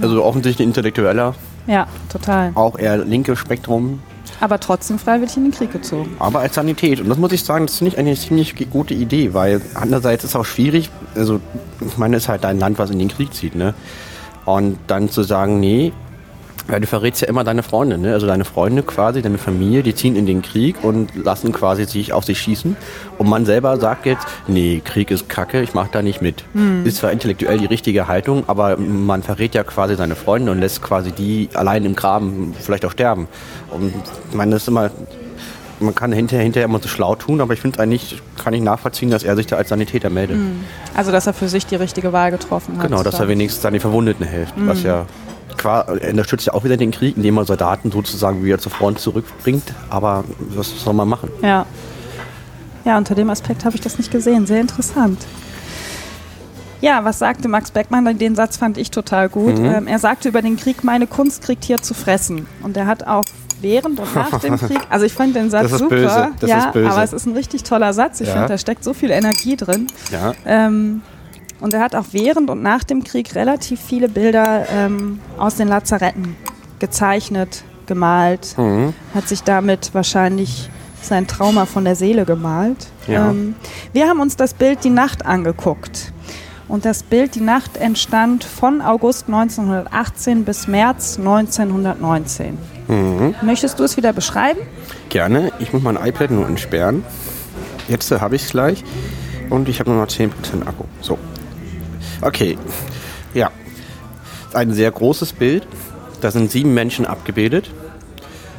Also offensichtlich ein Intellektueller. Ja, total. Auch eher linke Spektrum. Aber trotzdem freiwillig in den Krieg gezogen. Aber als Sanität. Und das muss ich sagen, das finde ich eine ziemlich gute Idee, weil andererseits ist es auch schwierig, also ich meine, es ist halt dein Land, was in den Krieg zieht, ne? Und dann zu sagen, nee, ja, du verrätst ja immer deine Freunde, ne? also deine Freunde quasi, deine Familie, die ziehen in den Krieg und lassen quasi sich auf sich schießen. Und man selber sagt jetzt, nee, Krieg ist Kacke, ich mache da nicht mit. Mhm. Ist zwar intellektuell die richtige Haltung, aber man verrät ja quasi seine Freunde und lässt quasi die allein im Graben vielleicht auch sterben. Und ich meine, das ist immer, man kann hinterher, hinterher immer so schlau tun, aber ich finde eigentlich, kann ich nachvollziehen, dass er sich da als Sanitäter meldet. Mhm. Also, dass er für sich die richtige Wahl getroffen hat. Genau, dass er wenigstens seine Verwundeten hilft, mhm. was ja er unterstützt ja auch wieder den Krieg, indem er Soldaten sozusagen wieder zur Front zurückbringt. Aber was soll man machen? Ja. Ja, unter dem Aspekt habe ich das nicht gesehen. Sehr interessant. Ja, was sagte Max Beckmann? Den Satz fand ich total gut. Mhm. Ähm, er sagte über den Krieg, meine Kunst kriegt hier zu fressen. Und er hat auch während und nach dem Krieg, also ich fand den Satz super. Ja, aber es ist ein richtig toller Satz. Ich ja. finde, da steckt so viel Energie drin. Ja. Ähm, und er hat auch während und nach dem Krieg relativ viele Bilder ähm, aus den Lazaretten gezeichnet, gemalt, mhm. hat sich damit wahrscheinlich sein Trauma von der Seele gemalt. Ja. Ähm, wir haben uns das Bild Die Nacht angeguckt. Und das Bild Die Nacht entstand von August 1918 bis März 1919. Mhm. Möchtest du es wieder beschreiben? Gerne. Ich muss mein iPad nur entsperren. Jetzt habe ich es gleich. Und ich habe nur noch 10% Akku. So. Okay, ja. Ein sehr großes Bild. Da sind sieben Menschen abgebildet.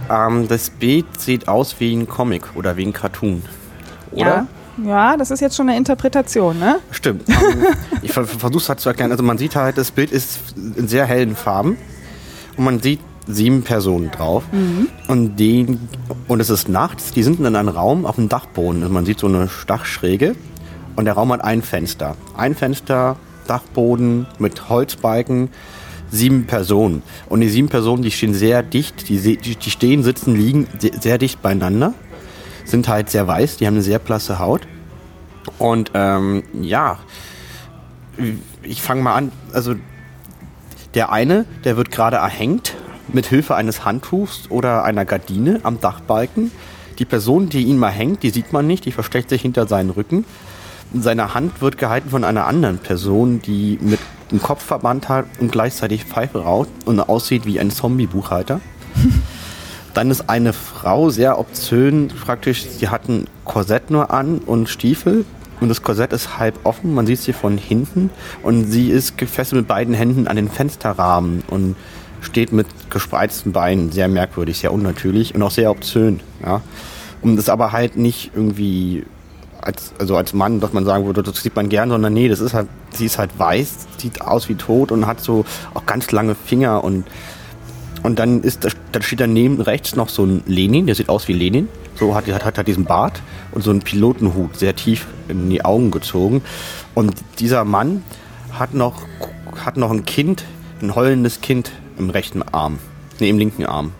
Ähm, das Bild sieht aus wie ein Comic oder wie ein Cartoon. Oder? Ja. Ja, das ist jetzt schon eine Interpretation, ne? Stimmt. Ähm, ich versuche es halt zu erklären. Also man sieht halt, das Bild ist in sehr hellen Farben und man sieht sieben Personen drauf. Mhm. Und, die, und es ist nachts, die sind in einem Raum auf dem Dachboden. Also man sieht so eine Dachschräge und der Raum hat ein Fenster. Ein Fenster Dachboden mit Holzbalken, sieben Personen. Und die sieben Personen, die stehen sehr dicht, die, die stehen, sitzen, liegen sehr dicht beieinander, sind halt sehr weiß, die haben eine sehr blasse Haut. Und ähm, ja, ich fange mal an, also der eine, der wird gerade erhängt mit Hilfe eines Handtuchs oder einer Gardine am Dachbalken. Die Person, die ihn mal hängt, die sieht man nicht, die versteckt sich hinter seinen Rücken. Seine Hand wird gehalten von einer anderen Person, die mit dem Kopfverband hat und gleichzeitig Pfeife raucht und aussieht wie ein Zombie-Buchhalter. Dann ist eine Frau sehr obszön, praktisch, sie hat ein Korsett nur an und Stiefel und das Korsett ist halb offen, man sieht sie von hinten und sie ist gefesselt mit beiden Händen an den Fensterrahmen und steht mit gespreizten Beinen, sehr merkwürdig, sehr unnatürlich und auch sehr obszön. Ja. Und ist aber halt nicht irgendwie als, also als Mann, dass man sagen würde, das sieht man gern, sondern nee, das ist halt, sie ist halt weiß, sieht aus wie tot und hat so auch ganz lange Finger und und dann ist, dann steht daneben rechts noch so ein Lenin, der sieht aus wie Lenin. So hat, hat, hat, hat diesen Bart und so einen Pilotenhut sehr tief in die Augen gezogen. Und dieser Mann hat noch, hat noch ein Kind, ein heulendes Kind im rechten Arm. Nee, im linken Arm.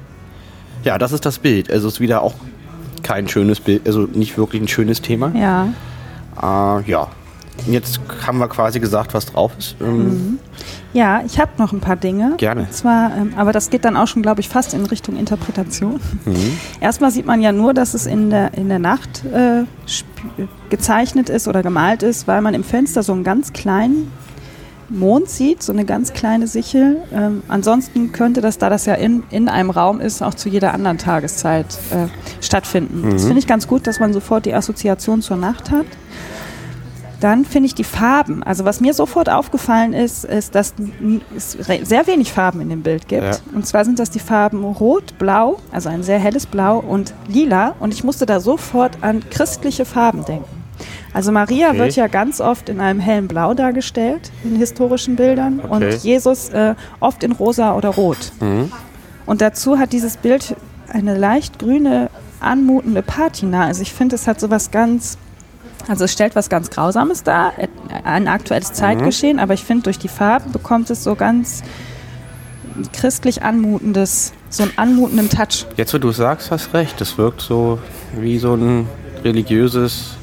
Ja, das ist das Bild. Also es ist wieder auch kein schönes Bild, also nicht wirklich ein schönes Thema. Ja. Äh, ja. Jetzt haben wir quasi gesagt, was drauf ist. Ähm, mhm. Ja, ich habe noch ein paar Dinge. Gerne. Und zwar, ähm, aber das geht dann auch schon, glaube ich, fast in Richtung Interpretation. Mhm. Erstmal sieht man ja nur, dass es in der, in der Nacht äh, gezeichnet ist oder gemalt ist, weil man im Fenster so einen ganz kleinen Mond sieht, so eine ganz kleine Sichel. Ähm, ansonsten könnte das, da das ja in, in einem Raum ist, auch zu jeder anderen Tageszeit äh, stattfinden. Mhm. Das finde ich ganz gut, dass man sofort die Assoziation zur Nacht hat. Dann finde ich die Farben. Also was mir sofort aufgefallen ist, ist, dass es sehr wenig Farben in dem Bild gibt. Ja. Und zwar sind das die Farben Rot, Blau, also ein sehr helles Blau und Lila. Und ich musste da sofort an christliche Farben denken. Also Maria okay. wird ja ganz oft in einem hellen Blau dargestellt, in historischen Bildern. Okay. Und Jesus äh, oft in rosa oder rot. Mhm. Und dazu hat dieses Bild eine leicht grüne, anmutende Patina. Also ich finde, es hat so was ganz also es stellt was ganz Grausames dar, ein aktuelles Zeitgeschehen, mhm. aber ich finde, durch die Farben bekommt es so ganz christlich anmutendes, so einen anmutenden Touch. Jetzt, wo du sagst, hast recht. Das wirkt so wie so ein religiöses,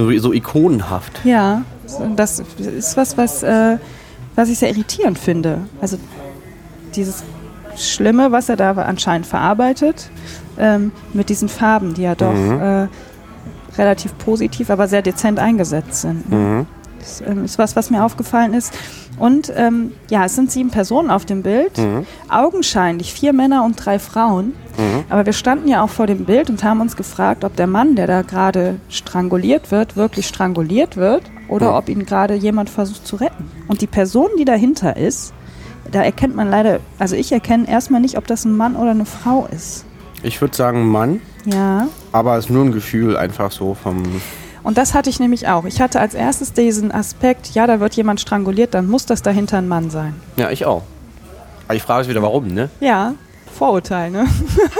so, so ikonenhaft. Ja, das ist was, was, äh, was ich sehr irritierend finde. Also dieses Schlimme, was er da anscheinend verarbeitet, ähm, mit diesen Farben, die ja doch mhm. äh, relativ positiv, aber sehr dezent eingesetzt sind. Mhm. Das ähm, ist was, was mir aufgefallen ist. Und ähm, ja, es sind sieben Personen auf dem Bild. Mhm. Augenscheinlich vier Männer und drei Frauen. Mhm. Aber wir standen ja auch vor dem Bild und haben uns gefragt, ob der Mann, der da gerade stranguliert wird, wirklich stranguliert wird oder mhm. ob ihn gerade jemand versucht zu retten. Und die Person, die dahinter ist, da erkennt man leider, also ich erkenne erstmal nicht, ob das ein Mann oder eine Frau ist. Ich würde sagen Mann. Ja. Aber es ist nur ein Gefühl einfach so vom. Und das hatte ich nämlich auch. Ich hatte als erstes diesen Aspekt, ja, da wird jemand stranguliert, dann muss das dahinter ein Mann sein. Ja, ich auch. Aber die Frage ist wieder, warum, ne? Ja, Vorurteil, ne?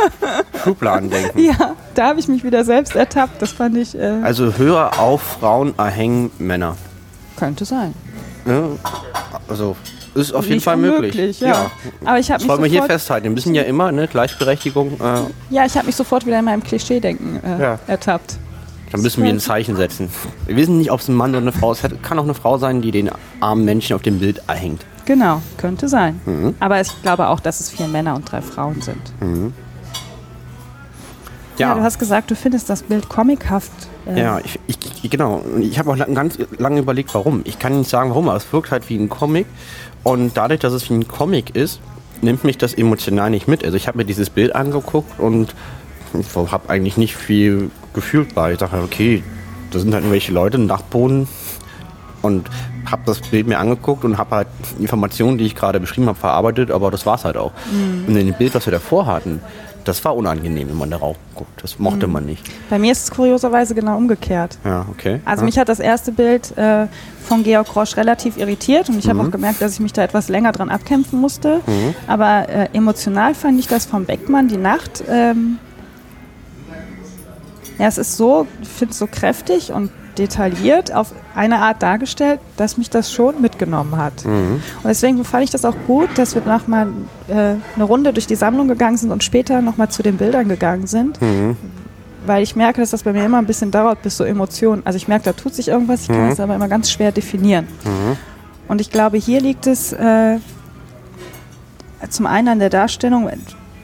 Schubladendenken. Ja, da habe ich mich wieder selbst ertappt. Das fand ich. Äh also höre auf, Frauen erhängen Männer. Könnte sein. Ja, also ist auf jeden Fall möglich. Ja. ja. Aber ich habe mich wollen wir hier festhalten. Wir müssen ja immer ne, Gleichberechtigung. Äh ja, ich habe mich sofort wieder in meinem Klischee-Denken äh, ja. ertappt. Dann müssen wir ein Zeichen setzen. Wir wissen nicht, ob es ein Mann oder eine Frau ist. Es kann auch eine Frau sein, die den armen Menschen auf dem Bild erhängt. Genau, könnte sein. Mhm. Aber ich glaube auch, dass es vier Männer und drei Frauen sind. Mhm. Ja. ja. du hast gesagt, du findest das Bild comichaft. Äh ja, ich, ich, genau. Ich habe auch lang, ganz lange überlegt, warum. Ich kann nicht sagen, warum, aber es wirkt halt wie ein Comic. Und dadurch, dass es wie ein Comic ist, nimmt mich das emotional nicht mit. Also ich habe mir dieses Bild angeguckt und habe eigentlich nicht viel gefühlt bei. Ich dachte, okay, da sind halt irgendwelche Leute im Dachboden und habe das Bild mir angeguckt und habe halt Informationen, die ich gerade beschrieben habe, verarbeitet, aber das war es halt auch. Mhm. Und in dem Bild, was wir davor hatten, das war unangenehm, wenn man darauf guckt. Das mochte mhm. man nicht. Bei mir ist es kurioserweise genau umgekehrt. Ja, okay. Also ja. mich hat das erste Bild äh, von Georg Roche relativ irritiert und ich mhm. habe auch gemerkt, dass ich mich da etwas länger dran abkämpfen musste. Mhm. Aber äh, emotional fand ich das von Beckmann, die Nacht. Ähm, ja, es ist so, ich finde es so kräftig und detailliert auf eine Art dargestellt, dass mich das schon mitgenommen hat. Mhm. Und deswegen fand ich das auch gut, dass wir nochmal äh, eine Runde durch die Sammlung gegangen sind und später nochmal zu den Bildern gegangen sind. Mhm. Weil ich merke, dass das bei mir immer ein bisschen dauert, bis so Emotionen. Also ich merke, da tut sich irgendwas, ich kann mhm. das aber immer ganz schwer definieren. Mhm. Und ich glaube, hier liegt es äh, zum einen an der Darstellung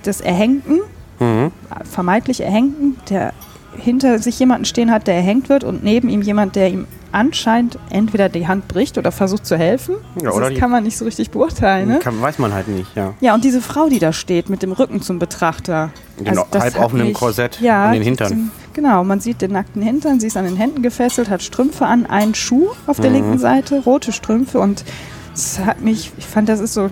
des Erhängten, mhm. vermeintlich Erhängten, der hinter sich jemanden stehen hat, der erhängt wird und neben ihm jemand, der ihm anscheinend entweder die Hand bricht oder versucht zu helfen. Ja, also das kann man nicht so richtig beurteilen. Ne? Kann, weiß man halt nicht, ja. Ja, und diese Frau, die da steht mit dem Rücken zum Betrachter. Genau, also halb auf einem Korsett ja, an den Hintern. genau, man sieht den nackten Hintern, sie ist an den Händen gefesselt, hat Strümpfe an, einen Schuh auf der mhm. linken Seite, rote Strümpfe und es hat mich, ich fand, das ist so,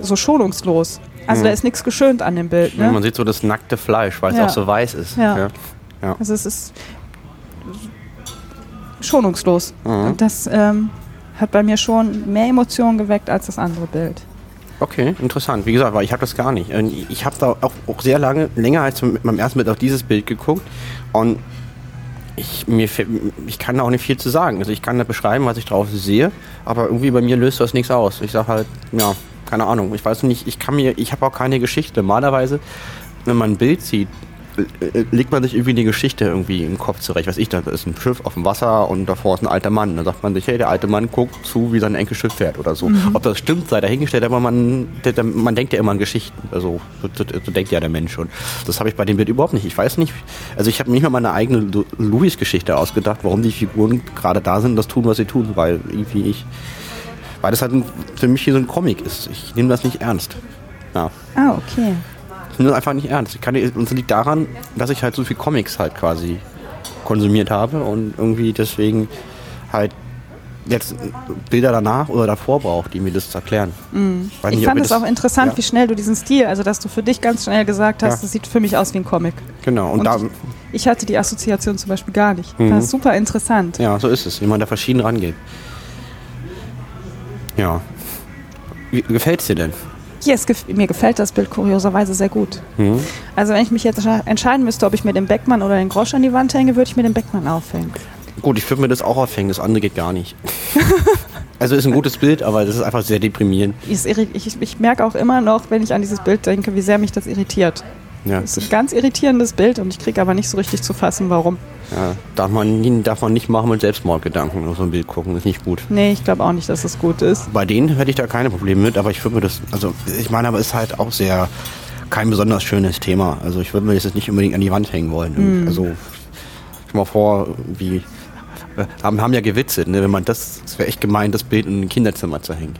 so schonungslos. Also mhm. da ist nichts geschönt an dem Bild. Ne? man sieht so das nackte Fleisch, weil ja. es auch so weiß ist. Ja. Ja. Also es ist schonungslos. Mhm. Und das ähm, hat bei mir schon mehr Emotionen geweckt als das andere Bild. Okay, interessant. Wie gesagt, weil ich habe das gar nicht. Ich habe da auch, auch, sehr lange, länger als mit meinem ersten Bild auf dieses Bild geguckt und ich, mir, ich kann da auch nicht viel zu sagen. Also ich kann da beschreiben, was ich drauf sehe, aber irgendwie bei mir löst das nichts aus. Ich sage halt, ja, keine Ahnung. Ich weiß nicht, ich kann mir, ich habe auch keine Geschichte. Normalerweise, wenn man ein Bild sieht, legt man sich irgendwie eine Geschichte irgendwie im Kopf zurecht. Was ich, da ist ein Schiff auf dem Wasser und davor ist ein alter Mann. Dann sagt man sich, hey, der alte Mann guckt zu, wie sein Enkelschiff fährt oder so. Mhm. Ob das stimmt, sei dahingestellt, aber man, der, man denkt ja immer an Geschichten. Also so, so, so denkt ja der Mensch schon. Das habe ich bei dem Bild überhaupt nicht. Ich weiß nicht, also ich habe nicht mal meine eigene Louis-Geschichte ausgedacht, warum die Figuren gerade da sind und das tun, was sie tun, weil irgendwie ich, weil das halt für mich hier so ein Comic ist. Ich nehme das nicht ernst. Ja. Ah, okay. Nehme das einfach nicht ernst. Ich kann, und es liegt daran, dass ich halt so viel Comics halt quasi konsumiert habe und irgendwie deswegen halt jetzt Bilder danach oder davor brauche, die mir das erklären. Mm. Ich, ich fand es auch interessant, ja. wie schnell du diesen Stil, also dass du für dich ganz schnell gesagt hast, ja. das sieht für mich aus wie ein Comic. Genau. Und, und da, ich hatte die Assoziation zum Beispiel gar nicht. Mhm. Das ist super interessant. Ja, so ist es, wie man da verschieden rangeht. Ja. Wie gefällt es dir denn? Ja, gef mir gefällt das Bild kurioserweise sehr gut. Mhm. Also wenn ich mich jetzt entscheiden müsste, ob ich mir den Beckmann oder den Grosch an die Wand hänge, würde ich mir den Beckmann aufhängen. Gut, ich würde mir das auch aufhängen, das andere geht gar nicht. also ist ein gutes Bild, aber das ist einfach sehr deprimierend. Ich, ich, ich merke auch immer noch, wenn ich an dieses Bild denke, wie sehr mich das irritiert. Ja. Das ist ein ganz irritierendes Bild und ich kriege aber nicht so richtig zu fassen, warum. Ja, darf man, darf man nicht machen mit Selbstmordgedanken auf so ein Bild gucken, ist nicht gut. Nee, ich glaube auch nicht, dass es gut ist. Bei denen hätte ich da keine Probleme mit, aber ich würde mir das, also ich meine, aber es ist halt auch sehr kein besonders schönes Thema. Also ich würde mir das jetzt nicht unbedingt an die Wand hängen wollen. Mm. Also ich mal vor, wie haben, haben ja gewitzelt, ne? wenn man das, es wäre echt gemein, das Bild in ein Kinderzimmer zu hängen.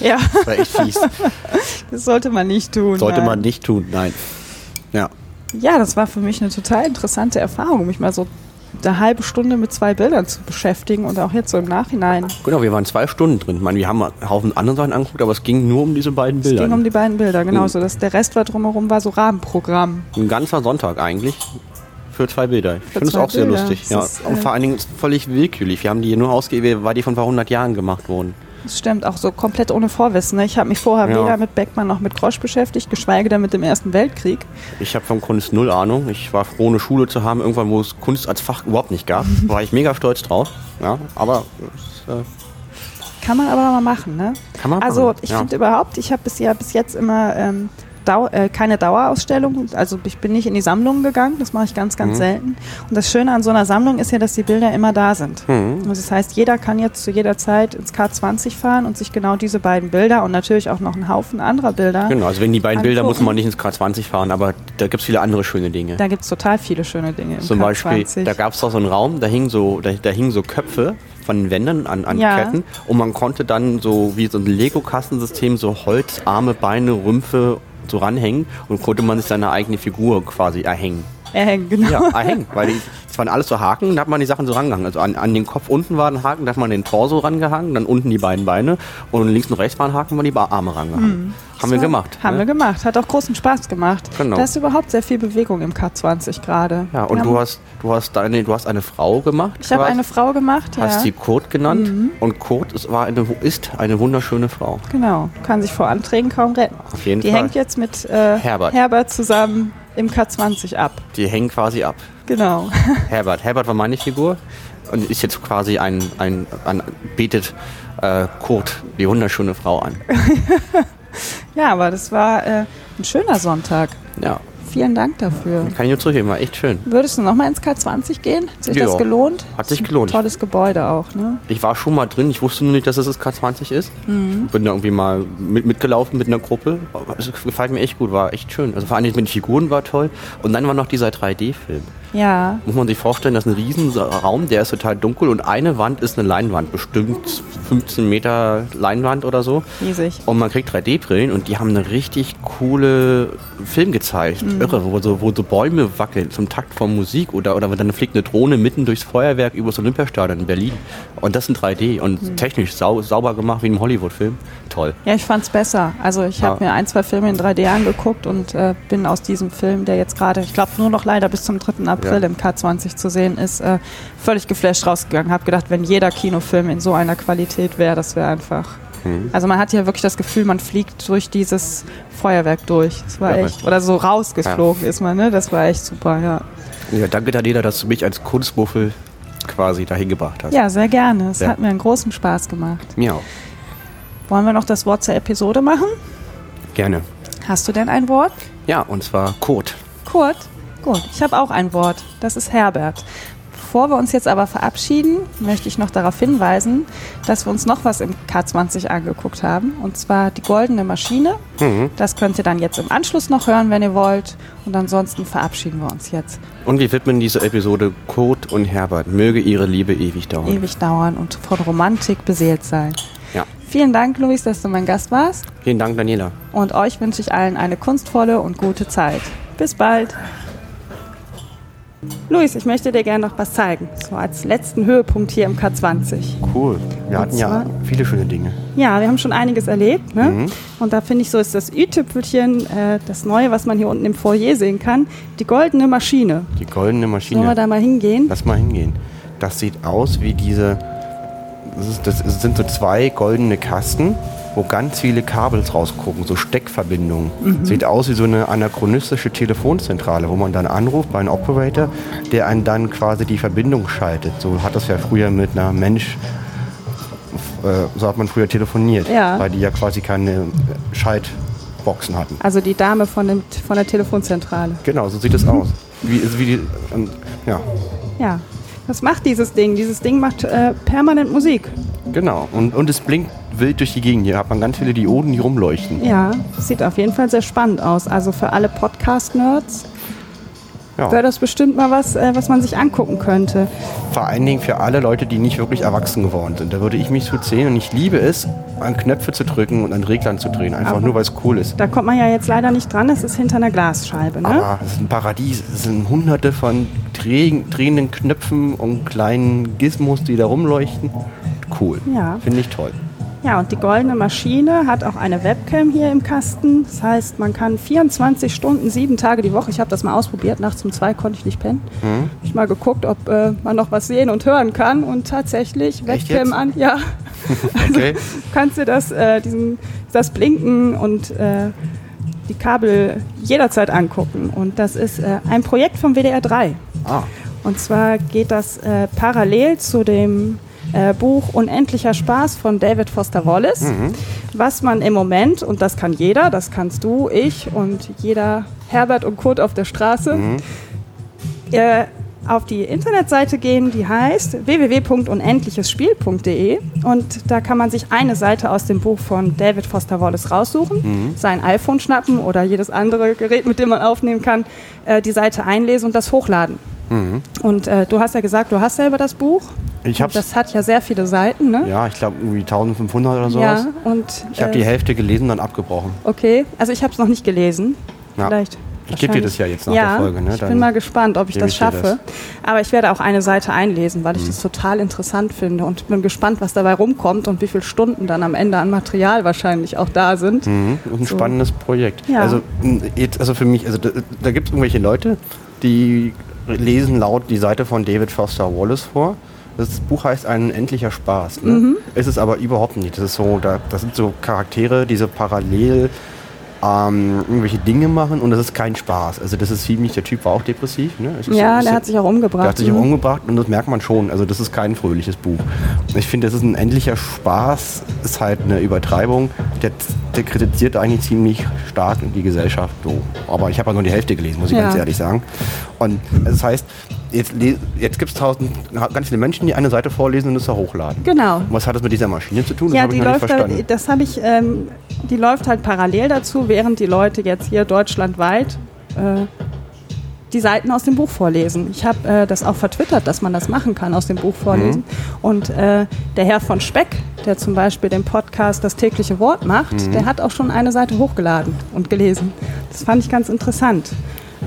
Ja. Das wäre echt fies. das sollte man nicht tun. Sollte nein. man nicht tun, nein. Ja. Ja, das war für mich eine total interessante Erfahrung, mich mal so eine halbe Stunde mit zwei Bildern zu beschäftigen und auch jetzt so im Nachhinein. Genau, wir waren zwei Stunden drin. Ich meine, wir haben einen Haufen andere Sachen angeguckt, aber es ging nur um diese beiden Bilder. Es ging um die beiden Bilder, genau. Mhm. So, dass der Rest war drumherum war so Rahmenprogramm. Ein ganzer Sonntag eigentlich. Für zwei Bilder. Ich finde es auch sehr Bilder. lustig. ja. Ist, und vor allen Dingen völlig willkürlich. Wir haben die nur ausgewählt, weil die von vor 100 Jahren gemacht wurden. Das stimmt, auch so komplett ohne Vorwissen. Ne? Ich habe mich vorher ja. weder mit Beckmann noch mit Grosch beschäftigt, geschweige denn mit dem Ersten Weltkrieg. Ich habe von Kunst null Ahnung. Ich war froh, eine Schule zu haben, irgendwann, wo es Kunst als Fach überhaupt nicht gab. war ich mega stolz drauf. Ja, aber äh kann man aber mal machen, ne? Kann man also machen, ich ja. finde überhaupt, ich habe bis, ja, bis jetzt immer ähm, Dau äh, keine Dauerausstellung. Also ich bin nicht in die Sammlung gegangen, das mache ich ganz, ganz mhm. selten. Und das Schöne an so einer Sammlung ist ja, dass die Bilder immer da sind. Mhm. Also das heißt, jeder kann jetzt zu jeder Zeit ins K20 fahren und sich genau diese beiden Bilder und natürlich auch noch einen Haufen anderer Bilder. Genau, also wenn die beiden angucken. Bilder muss man nicht ins K20 fahren, aber da gibt es viele andere schöne Dinge. Da gibt es total viele schöne Dinge. Zum K20. Beispiel, da gab es doch so einen Raum, da hingen so, da, da hingen so Köpfe von den Wänden an, an ja. Ketten und man konnte dann so wie so ein Lego-Kastensystem so Holz, Arme, Beine, Rümpfe so ranhängen und konnte man sich seine eigene Figur quasi erhängen. Erhängen, genau. Ja, erhängen, weil die, es waren alles so Haken, da hat man die Sachen so rangehangen. Also an, an den Kopf unten war ein Haken, da hat man den Torso rangehangen, dann unten die beiden Beine und links und rechts war ein Haken, waren die Arme rangehangen. Hm. Haben wir gemacht. Haben ne? wir gemacht. Hat auch großen Spaß gemacht. Genau. Da ist überhaupt sehr viel Bewegung im K20 gerade. Ja, und du hast, du, hast deine, du hast eine Frau gemacht. Ich habe eine Frau gemacht, ja. Hast sie Kurt genannt. Mhm. Und Kurt ist, war eine, ist eine wunderschöne Frau. Genau. Kann sich vor Anträgen kaum retten. Auf jeden die Fall. Die hängt jetzt mit äh, Herbert. Herbert zusammen im K20 ab. Die hängen quasi ab. Genau. Herbert. Herbert war meine Figur und ist jetzt quasi ein, ein, ein betet äh, Kurt, die wunderschöne Frau an. ja, aber das war äh, ein schöner Sonntag. Ja, Vielen Dank dafür. Kann ich nur zurückgeben, war echt schön. Würdest du nochmal ins K20 gehen? Hat sich jo, das gelohnt? Hat sich gelohnt. Tolles Gebäude auch, ne? Ich war schon mal drin, ich wusste nur nicht, dass es das K20 ist. Mhm. Bin da irgendwie mal mit, mitgelaufen mit einer Gruppe. Es gefällt mir echt gut, war echt schön. Also vor allem mit den Figuren war toll. Und dann war noch dieser 3D-Film. Ja. Muss man sich vorstellen, das ist ein Riesenraum, der ist total dunkel und eine Wand ist eine Leinwand, bestimmt 15 Meter Leinwand oder so. Riesig. Und man kriegt 3D-Brillen und die haben eine richtig coole Film gezeigt. Mhm. Irre, wo so, wo so Bäume wackeln zum Takt von Musik oder, oder dann fliegt eine Drohne mitten durchs Feuerwerk übers Olympiastadion in Berlin. Und das sind 3D und mhm. technisch sau, sauber gemacht wie in einem Hollywood-Film. Toll. Ja, ich fand's besser. Also ich habe ja. mir ein, zwei Filme in 3D angeguckt und äh, bin aus diesem Film, der jetzt gerade, ich glaube nur noch leider bis zum 3. April ja. im K20 zu sehen ist, äh, völlig geflasht rausgegangen. Habe gedacht, wenn jeder Kinofilm in so einer Qualität wäre, das wäre einfach. Mhm. Also man hat ja wirklich das Gefühl, man fliegt durch dieses Feuerwerk durch. Das war ja, echt. Oder so rausgeflogen ja. ist man, ne? Das war echt super, ja. Ja, danke Daniela, dass du mich als Kunstmuffel quasi dahin gebracht hast. Ja, sehr gerne. Es ja. hat mir einen großen Spaß gemacht. Mir auch. Wollen wir noch das Wort zur Episode machen? Gerne. Hast du denn ein Wort? Ja, und zwar Kurt. Kurt? Gut, ich habe auch ein Wort. Das ist Herbert. Bevor wir uns jetzt aber verabschieden, möchte ich noch darauf hinweisen, dass wir uns noch was im K20 angeguckt haben. Und zwar die goldene Maschine. Mhm. Das könnt ihr dann jetzt im Anschluss noch hören, wenn ihr wollt. Und ansonsten verabschieden wir uns jetzt. Und wir widmen diese Episode Kurt und Herbert. Möge ihre Liebe ewig dauern. Ewig dauern und von Romantik beseelt sein. Ja. Vielen Dank, Luis, dass du mein Gast warst. Vielen Dank, Daniela. Und euch wünsche ich allen eine kunstvolle und gute Zeit. Bis bald. Luis, ich möchte dir gerne noch was zeigen. So als letzten Höhepunkt hier im K20. Cool. Wir hatten ja viele schöne Dinge. Ja, wir haben schon einiges erlebt. Ne? Mhm. Und da finde ich, so ist das Ü-Tüpfelchen, äh, das Neue, was man hier unten im Foyer sehen kann, die goldene Maschine. Die goldene Maschine. Sollen wir da mal hingehen? Lass mal hingehen. Das sieht aus wie diese. Das, ist, das sind so zwei goldene Kasten wo ganz viele Kabels rausgucken, so Steckverbindungen. Mhm. Sieht aus wie so eine anachronistische Telefonzentrale, wo man dann anruft bei einem Operator, der einen dann quasi die Verbindung schaltet. So hat das ja früher mit einer Mensch, äh, so hat man früher telefoniert, ja. weil die ja quasi keine Schaltboxen hatten. Also die Dame von, dem, von der Telefonzentrale. Genau, so sieht es mhm. aus. Wie, wie die, ja. Ja, was macht dieses Ding? Dieses Ding macht äh, permanent Musik. Genau, und, und es blinkt wild durch die Gegend. Hier hat man ganz viele Dioden, die rumleuchten. Ja, sieht auf jeden Fall sehr spannend aus. Also für alle Podcast-Nerds ja. wäre das bestimmt mal was, äh, was man sich angucken könnte. Vor allen Dingen für alle Leute, die nicht wirklich erwachsen geworden sind. Da würde ich mich zu zählen und ich liebe es, an Knöpfe zu drücken und an Reglern zu drehen, einfach Aber nur weil es cool ist. Da kommt man ja jetzt leider nicht dran, es ist hinter einer Glasscheibe. Ne? Aber es ist ein Paradies. Es sind hunderte von drehenden Knöpfen und kleinen Gizmos, die da rumleuchten. Cool. Ja. Finde ich toll. Ja, und die goldene Maschine hat auch eine Webcam hier im Kasten. Das heißt, man kann 24 Stunden, sieben Tage die Woche, ich habe das mal ausprobiert, nachts um zwei konnte ich nicht pennen. Mhm. Ich mal geguckt, ob äh, man noch was sehen und hören kann und tatsächlich Webcam an, ja. also okay. kannst du das, äh, diesen, das Blinken und äh, die Kabel jederzeit angucken. Und das ist äh, ein Projekt vom WDR 3. Ah. Und zwar geht das äh, parallel zu dem äh, Buch Unendlicher Spaß von David Foster Wallace, mhm. was man im Moment, und das kann jeder, das kannst du, ich und jeder Herbert und Kurt auf der Straße, mhm. äh, auf die Internetseite gehen, die heißt www.unendlichesspiel.de und da kann man sich eine Seite aus dem Buch von David Foster Wallace raussuchen, mhm. sein iPhone schnappen oder jedes andere Gerät, mit dem man aufnehmen kann, äh, die Seite einlesen und das hochladen. Mhm. Und äh, du hast ja gesagt, du hast selber das Buch. Ich hab's, das hat ja sehr viele Seiten, ne? Ja, ich glaube irgendwie 1500 oder sowas. Ja, und, ich habe äh, die Hälfte gelesen, dann abgebrochen. Okay, also ich habe es noch nicht gelesen. Ja. Vielleicht. Ich gebe dir das ja jetzt nach ja, der Folge. Ne? ich bin mal gespannt, ob ich das schaffe. Das. Aber ich werde auch eine Seite einlesen, weil ich mhm. das total interessant finde und bin gespannt, was dabei rumkommt und wie viele Stunden dann am Ende an Material wahrscheinlich auch da sind. Mhm. Ein so. spannendes Projekt. Ja. Also, also für mich, also da, da gibt es irgendwelche Leute, die lesen laut die Seite von David Foster Wallace vor das Buch heißt Ein endlicher Spaß. Ne? Mhm. Ist es aber überhaupt nicht. Das ist so, da, das sind so Charaktere, die so parallel ähm, irgendwelche Dinge machen und das ist kein Spaß. Also das ist ziemlich, der Typ war auch depressiv. Ne? Ja, so, der hat sich auch umgebracht. Der hat sich auch mhm. umgebracht und das merkt man schon. Also das ist kein fröhliches Buch. Ich finde, das ist ein endlicher Spaß, ist halt eine Übertreibung. Der, der kritisiert eigentlich ziemlich stark die Gesellschaft. So. Aber ich habe ja nur die Hälfte gelesen, muss ich ja. ganz ehrlich sagen. Und das heißt, jetzt, jetzt gibt es ganz viele Menschen, die eine Seite vorlesen und es da hochladen. Genau. Und was hat das mit dieser Maschine zu tun? Das ja, die läuft da, das habe ich, ähm, die läuft halt parallel dazu, während die Leute jetzt hier deutschlandweit äh, die Seiten aus dem Buch vorlesen. Ich habe äh, das auch vertwittert, dass man das machen kann, aus dem Buch vorlesen. Mhm. Und äh, der Herr von Speck, der zum Beispiel den Podcast Das tägliche Wort macht, mhm. der hat auch schon eine Seite hochgeladen und gelesen. Das fand ich ganz interessant.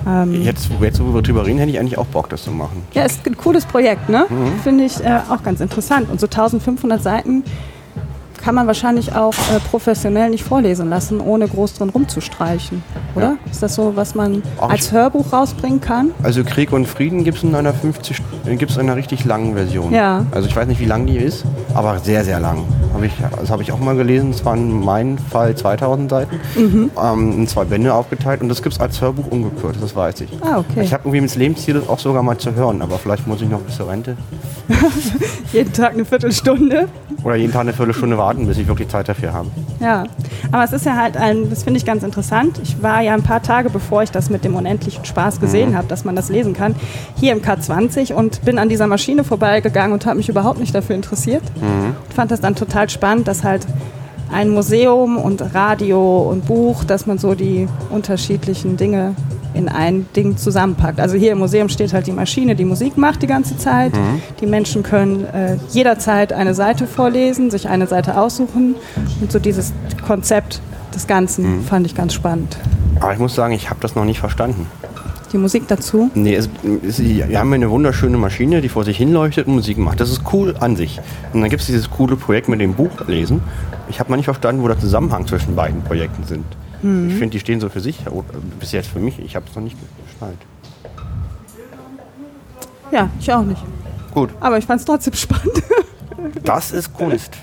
Ähm jetzt, jetzt, wo wir drüber reden, hätte ich eigentlich auch Bock, das zu machen. Ja, ist ein cooles Projekt, ne? Mhm. Finde ich äh, auch ganz interessant. Und so 1500 Seiten kann man wahrscheinlich auch äh, professionell nicht vorlesen lassen, ohne groß drin rumzustreichen, oder? Ja. Ist das so, was man Ach, als Hörbuch rausbringen kann? Also Krieg und Frieden gibt es in einer 50, gibt es in einer richtig langen Version. Ja. Also ich weiß nicht, wie lang die ist, aber sehr, sehr lang. Hab ich, das habe ich auch mal gelesen. Es waren in meinem Fall 2000 Seiten, mhm. ähm, in zwei Bände aufgeteilt und das gibt es als Hörbuch umgekürzt, das weiß ich. Ah, okay. Ich habe irgendwie das Lebensziel, das auch sogar mal zu hören, aber vielleicht muss ich noch bis zur Rente. jeden Tag eine Viertelstunde. Oder jeden Tag eine Viertelstunde warten, bis ich wirklich Zeit dafür habe. Ja, aber es ist ja halt ein, das finde ich ganz interessant. Ich war ja ein paar Tage, bevor ich das mit dem unendlichen Spaß gesehen mhm. habe, dass man das lesen kann, hier im K20 und bin an dieser Maschine vorbeigegangen und habe mich überhaupt nicht dafür interessiert. Mhm. Und fand das dann total spannend, dass halt ein Museum und Radio und Buch, dass man so die unterschiedlichen Dinge in ein Ding zusammenpackt. Also hier im Museum steht halt die Maschine, die Musik macht die ganze Zeit. Mhm. Die Menschen können äh, jederzeit eine Seite vorlesen, sich eine Seite aussuchen. Und so dieses Konzept des Ganzen mhm. fand ich ganz spannend. Aber ich muss sagen, ich habe das noch nicht verstanden. Die Musik dazu? Nee, es, es, wir haben eine wunderschöne Maschine, die vor sich hinleuchtet und Musik macht. Das ist cool an sich. Und dann gibt es dieses coole Projekt mit dem Buchlesen. Ich habe mal nicht verstanden, wo der Zusammenhang zwischen beiden Projekten sind. Mhm. Ich finde, die stehen so für sich, bis jetzt für mich. Ich habe es noch nicht geschnallt. Ja, ich auch nicht. Gut. Aber ich fand es trotzdem spannend. Das ist Kunst.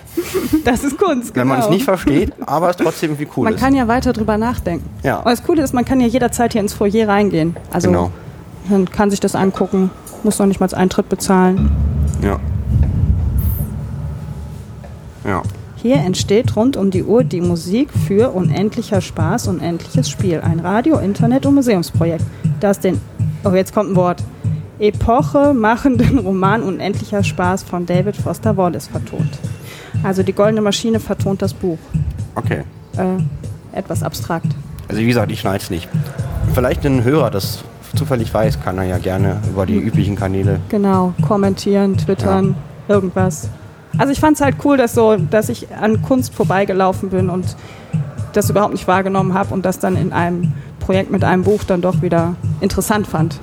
Das ist Kunst, genau. Wenn man es genau. nicht versteht, aber es trotzdem irgendwie cool man ist. Man kann ja weiter drüber nachdenken. Ja. Und das Coole ist, man kann ja jederzeit hier ins Foyer reingehen. Also genau. man kann sich das angucken, muss noch nicht mal Eintritt bezahlen. Ja. Ja. Hier entsteht rund um die Uhr die Musik für unendlicher Spaß, unendliches Spiel. Ein Radio-, Internet- und Museumsprojekt, das den, oh jetzt kommt ein Wort, epochemachenden Roman Unendlicher Spaß von David Foster Wallace vertont. Also die Goldene Maschine vertont das Buch. Okay. Äh, etwas abstrakt. Also wie gesagt, ich schneide es nicht. Vielleicht ein Hörer, das zufällig weiß, kann er ja gerne über die üblichen Kanäle. Genau, kommentieren, twittern, ja. irgendwas. Also ich fand es halt cool, dass, so, dass ich an Kunst vorbeigelaufen bin und das überhaupt nicht wahrgenommen habe und das dann in einem Projekt mit einem Buch dann doch wieder interessant fand.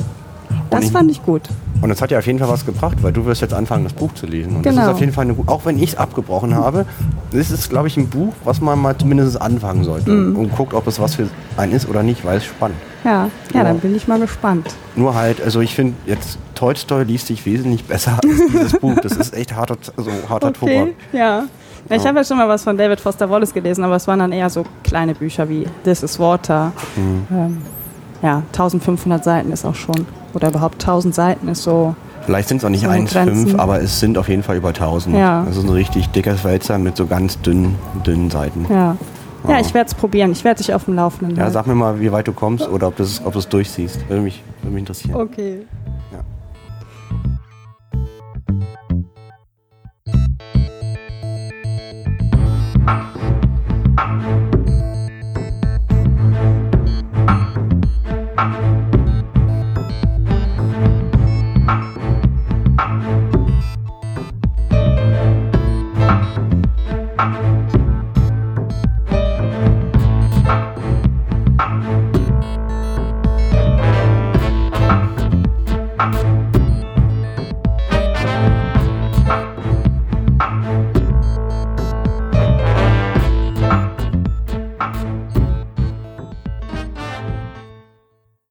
Das ich, fand ich gut. Und das hat ja auf jeden Fall was gebracht, weil du wirst jetzt anfangen, das Buch zu lesen. Und genau. das ist auf jeden Fall eine, auch wenn ich es abgebrochen habe, das ist, glaube ich, ein Buch, was man mal zumindest anfangen sollte mm. und, guckt, ob es was für einen ist oder nicht, weil es spannend. Ja, ja, dann bin ich mal gespannt. Nur halt, also ich finde jetzt Tolstoi liest sich wesentlich besser als dieses Buch. Das ist echt harter, also harter okay, Tobak. Ja. Ja, ich habe ja schon mal was von David Foster Wallace gelesen, aber es waren dann eher so kleine Bücher wie This is Water. Mhm. Ähm, ja, 1500 Seiten ist auch schon, oder überhaupt 1000 Seiten ist so. Vielleicht sind es auch nicht 1,5, aber es sind auf jeden Fall über 1000. Ja. Das ist ein richtig dicker Wälzer mit so ganz dünnen, dünnen Seiten. Ja. Ja, ich werde es probieren. Ich werde dich auf dem Laufenden halten. Ja, sag mir mal, wie weit du kommst oder ob du es ob durchsiehst. Würde mich, würde mich interessieren. Okay.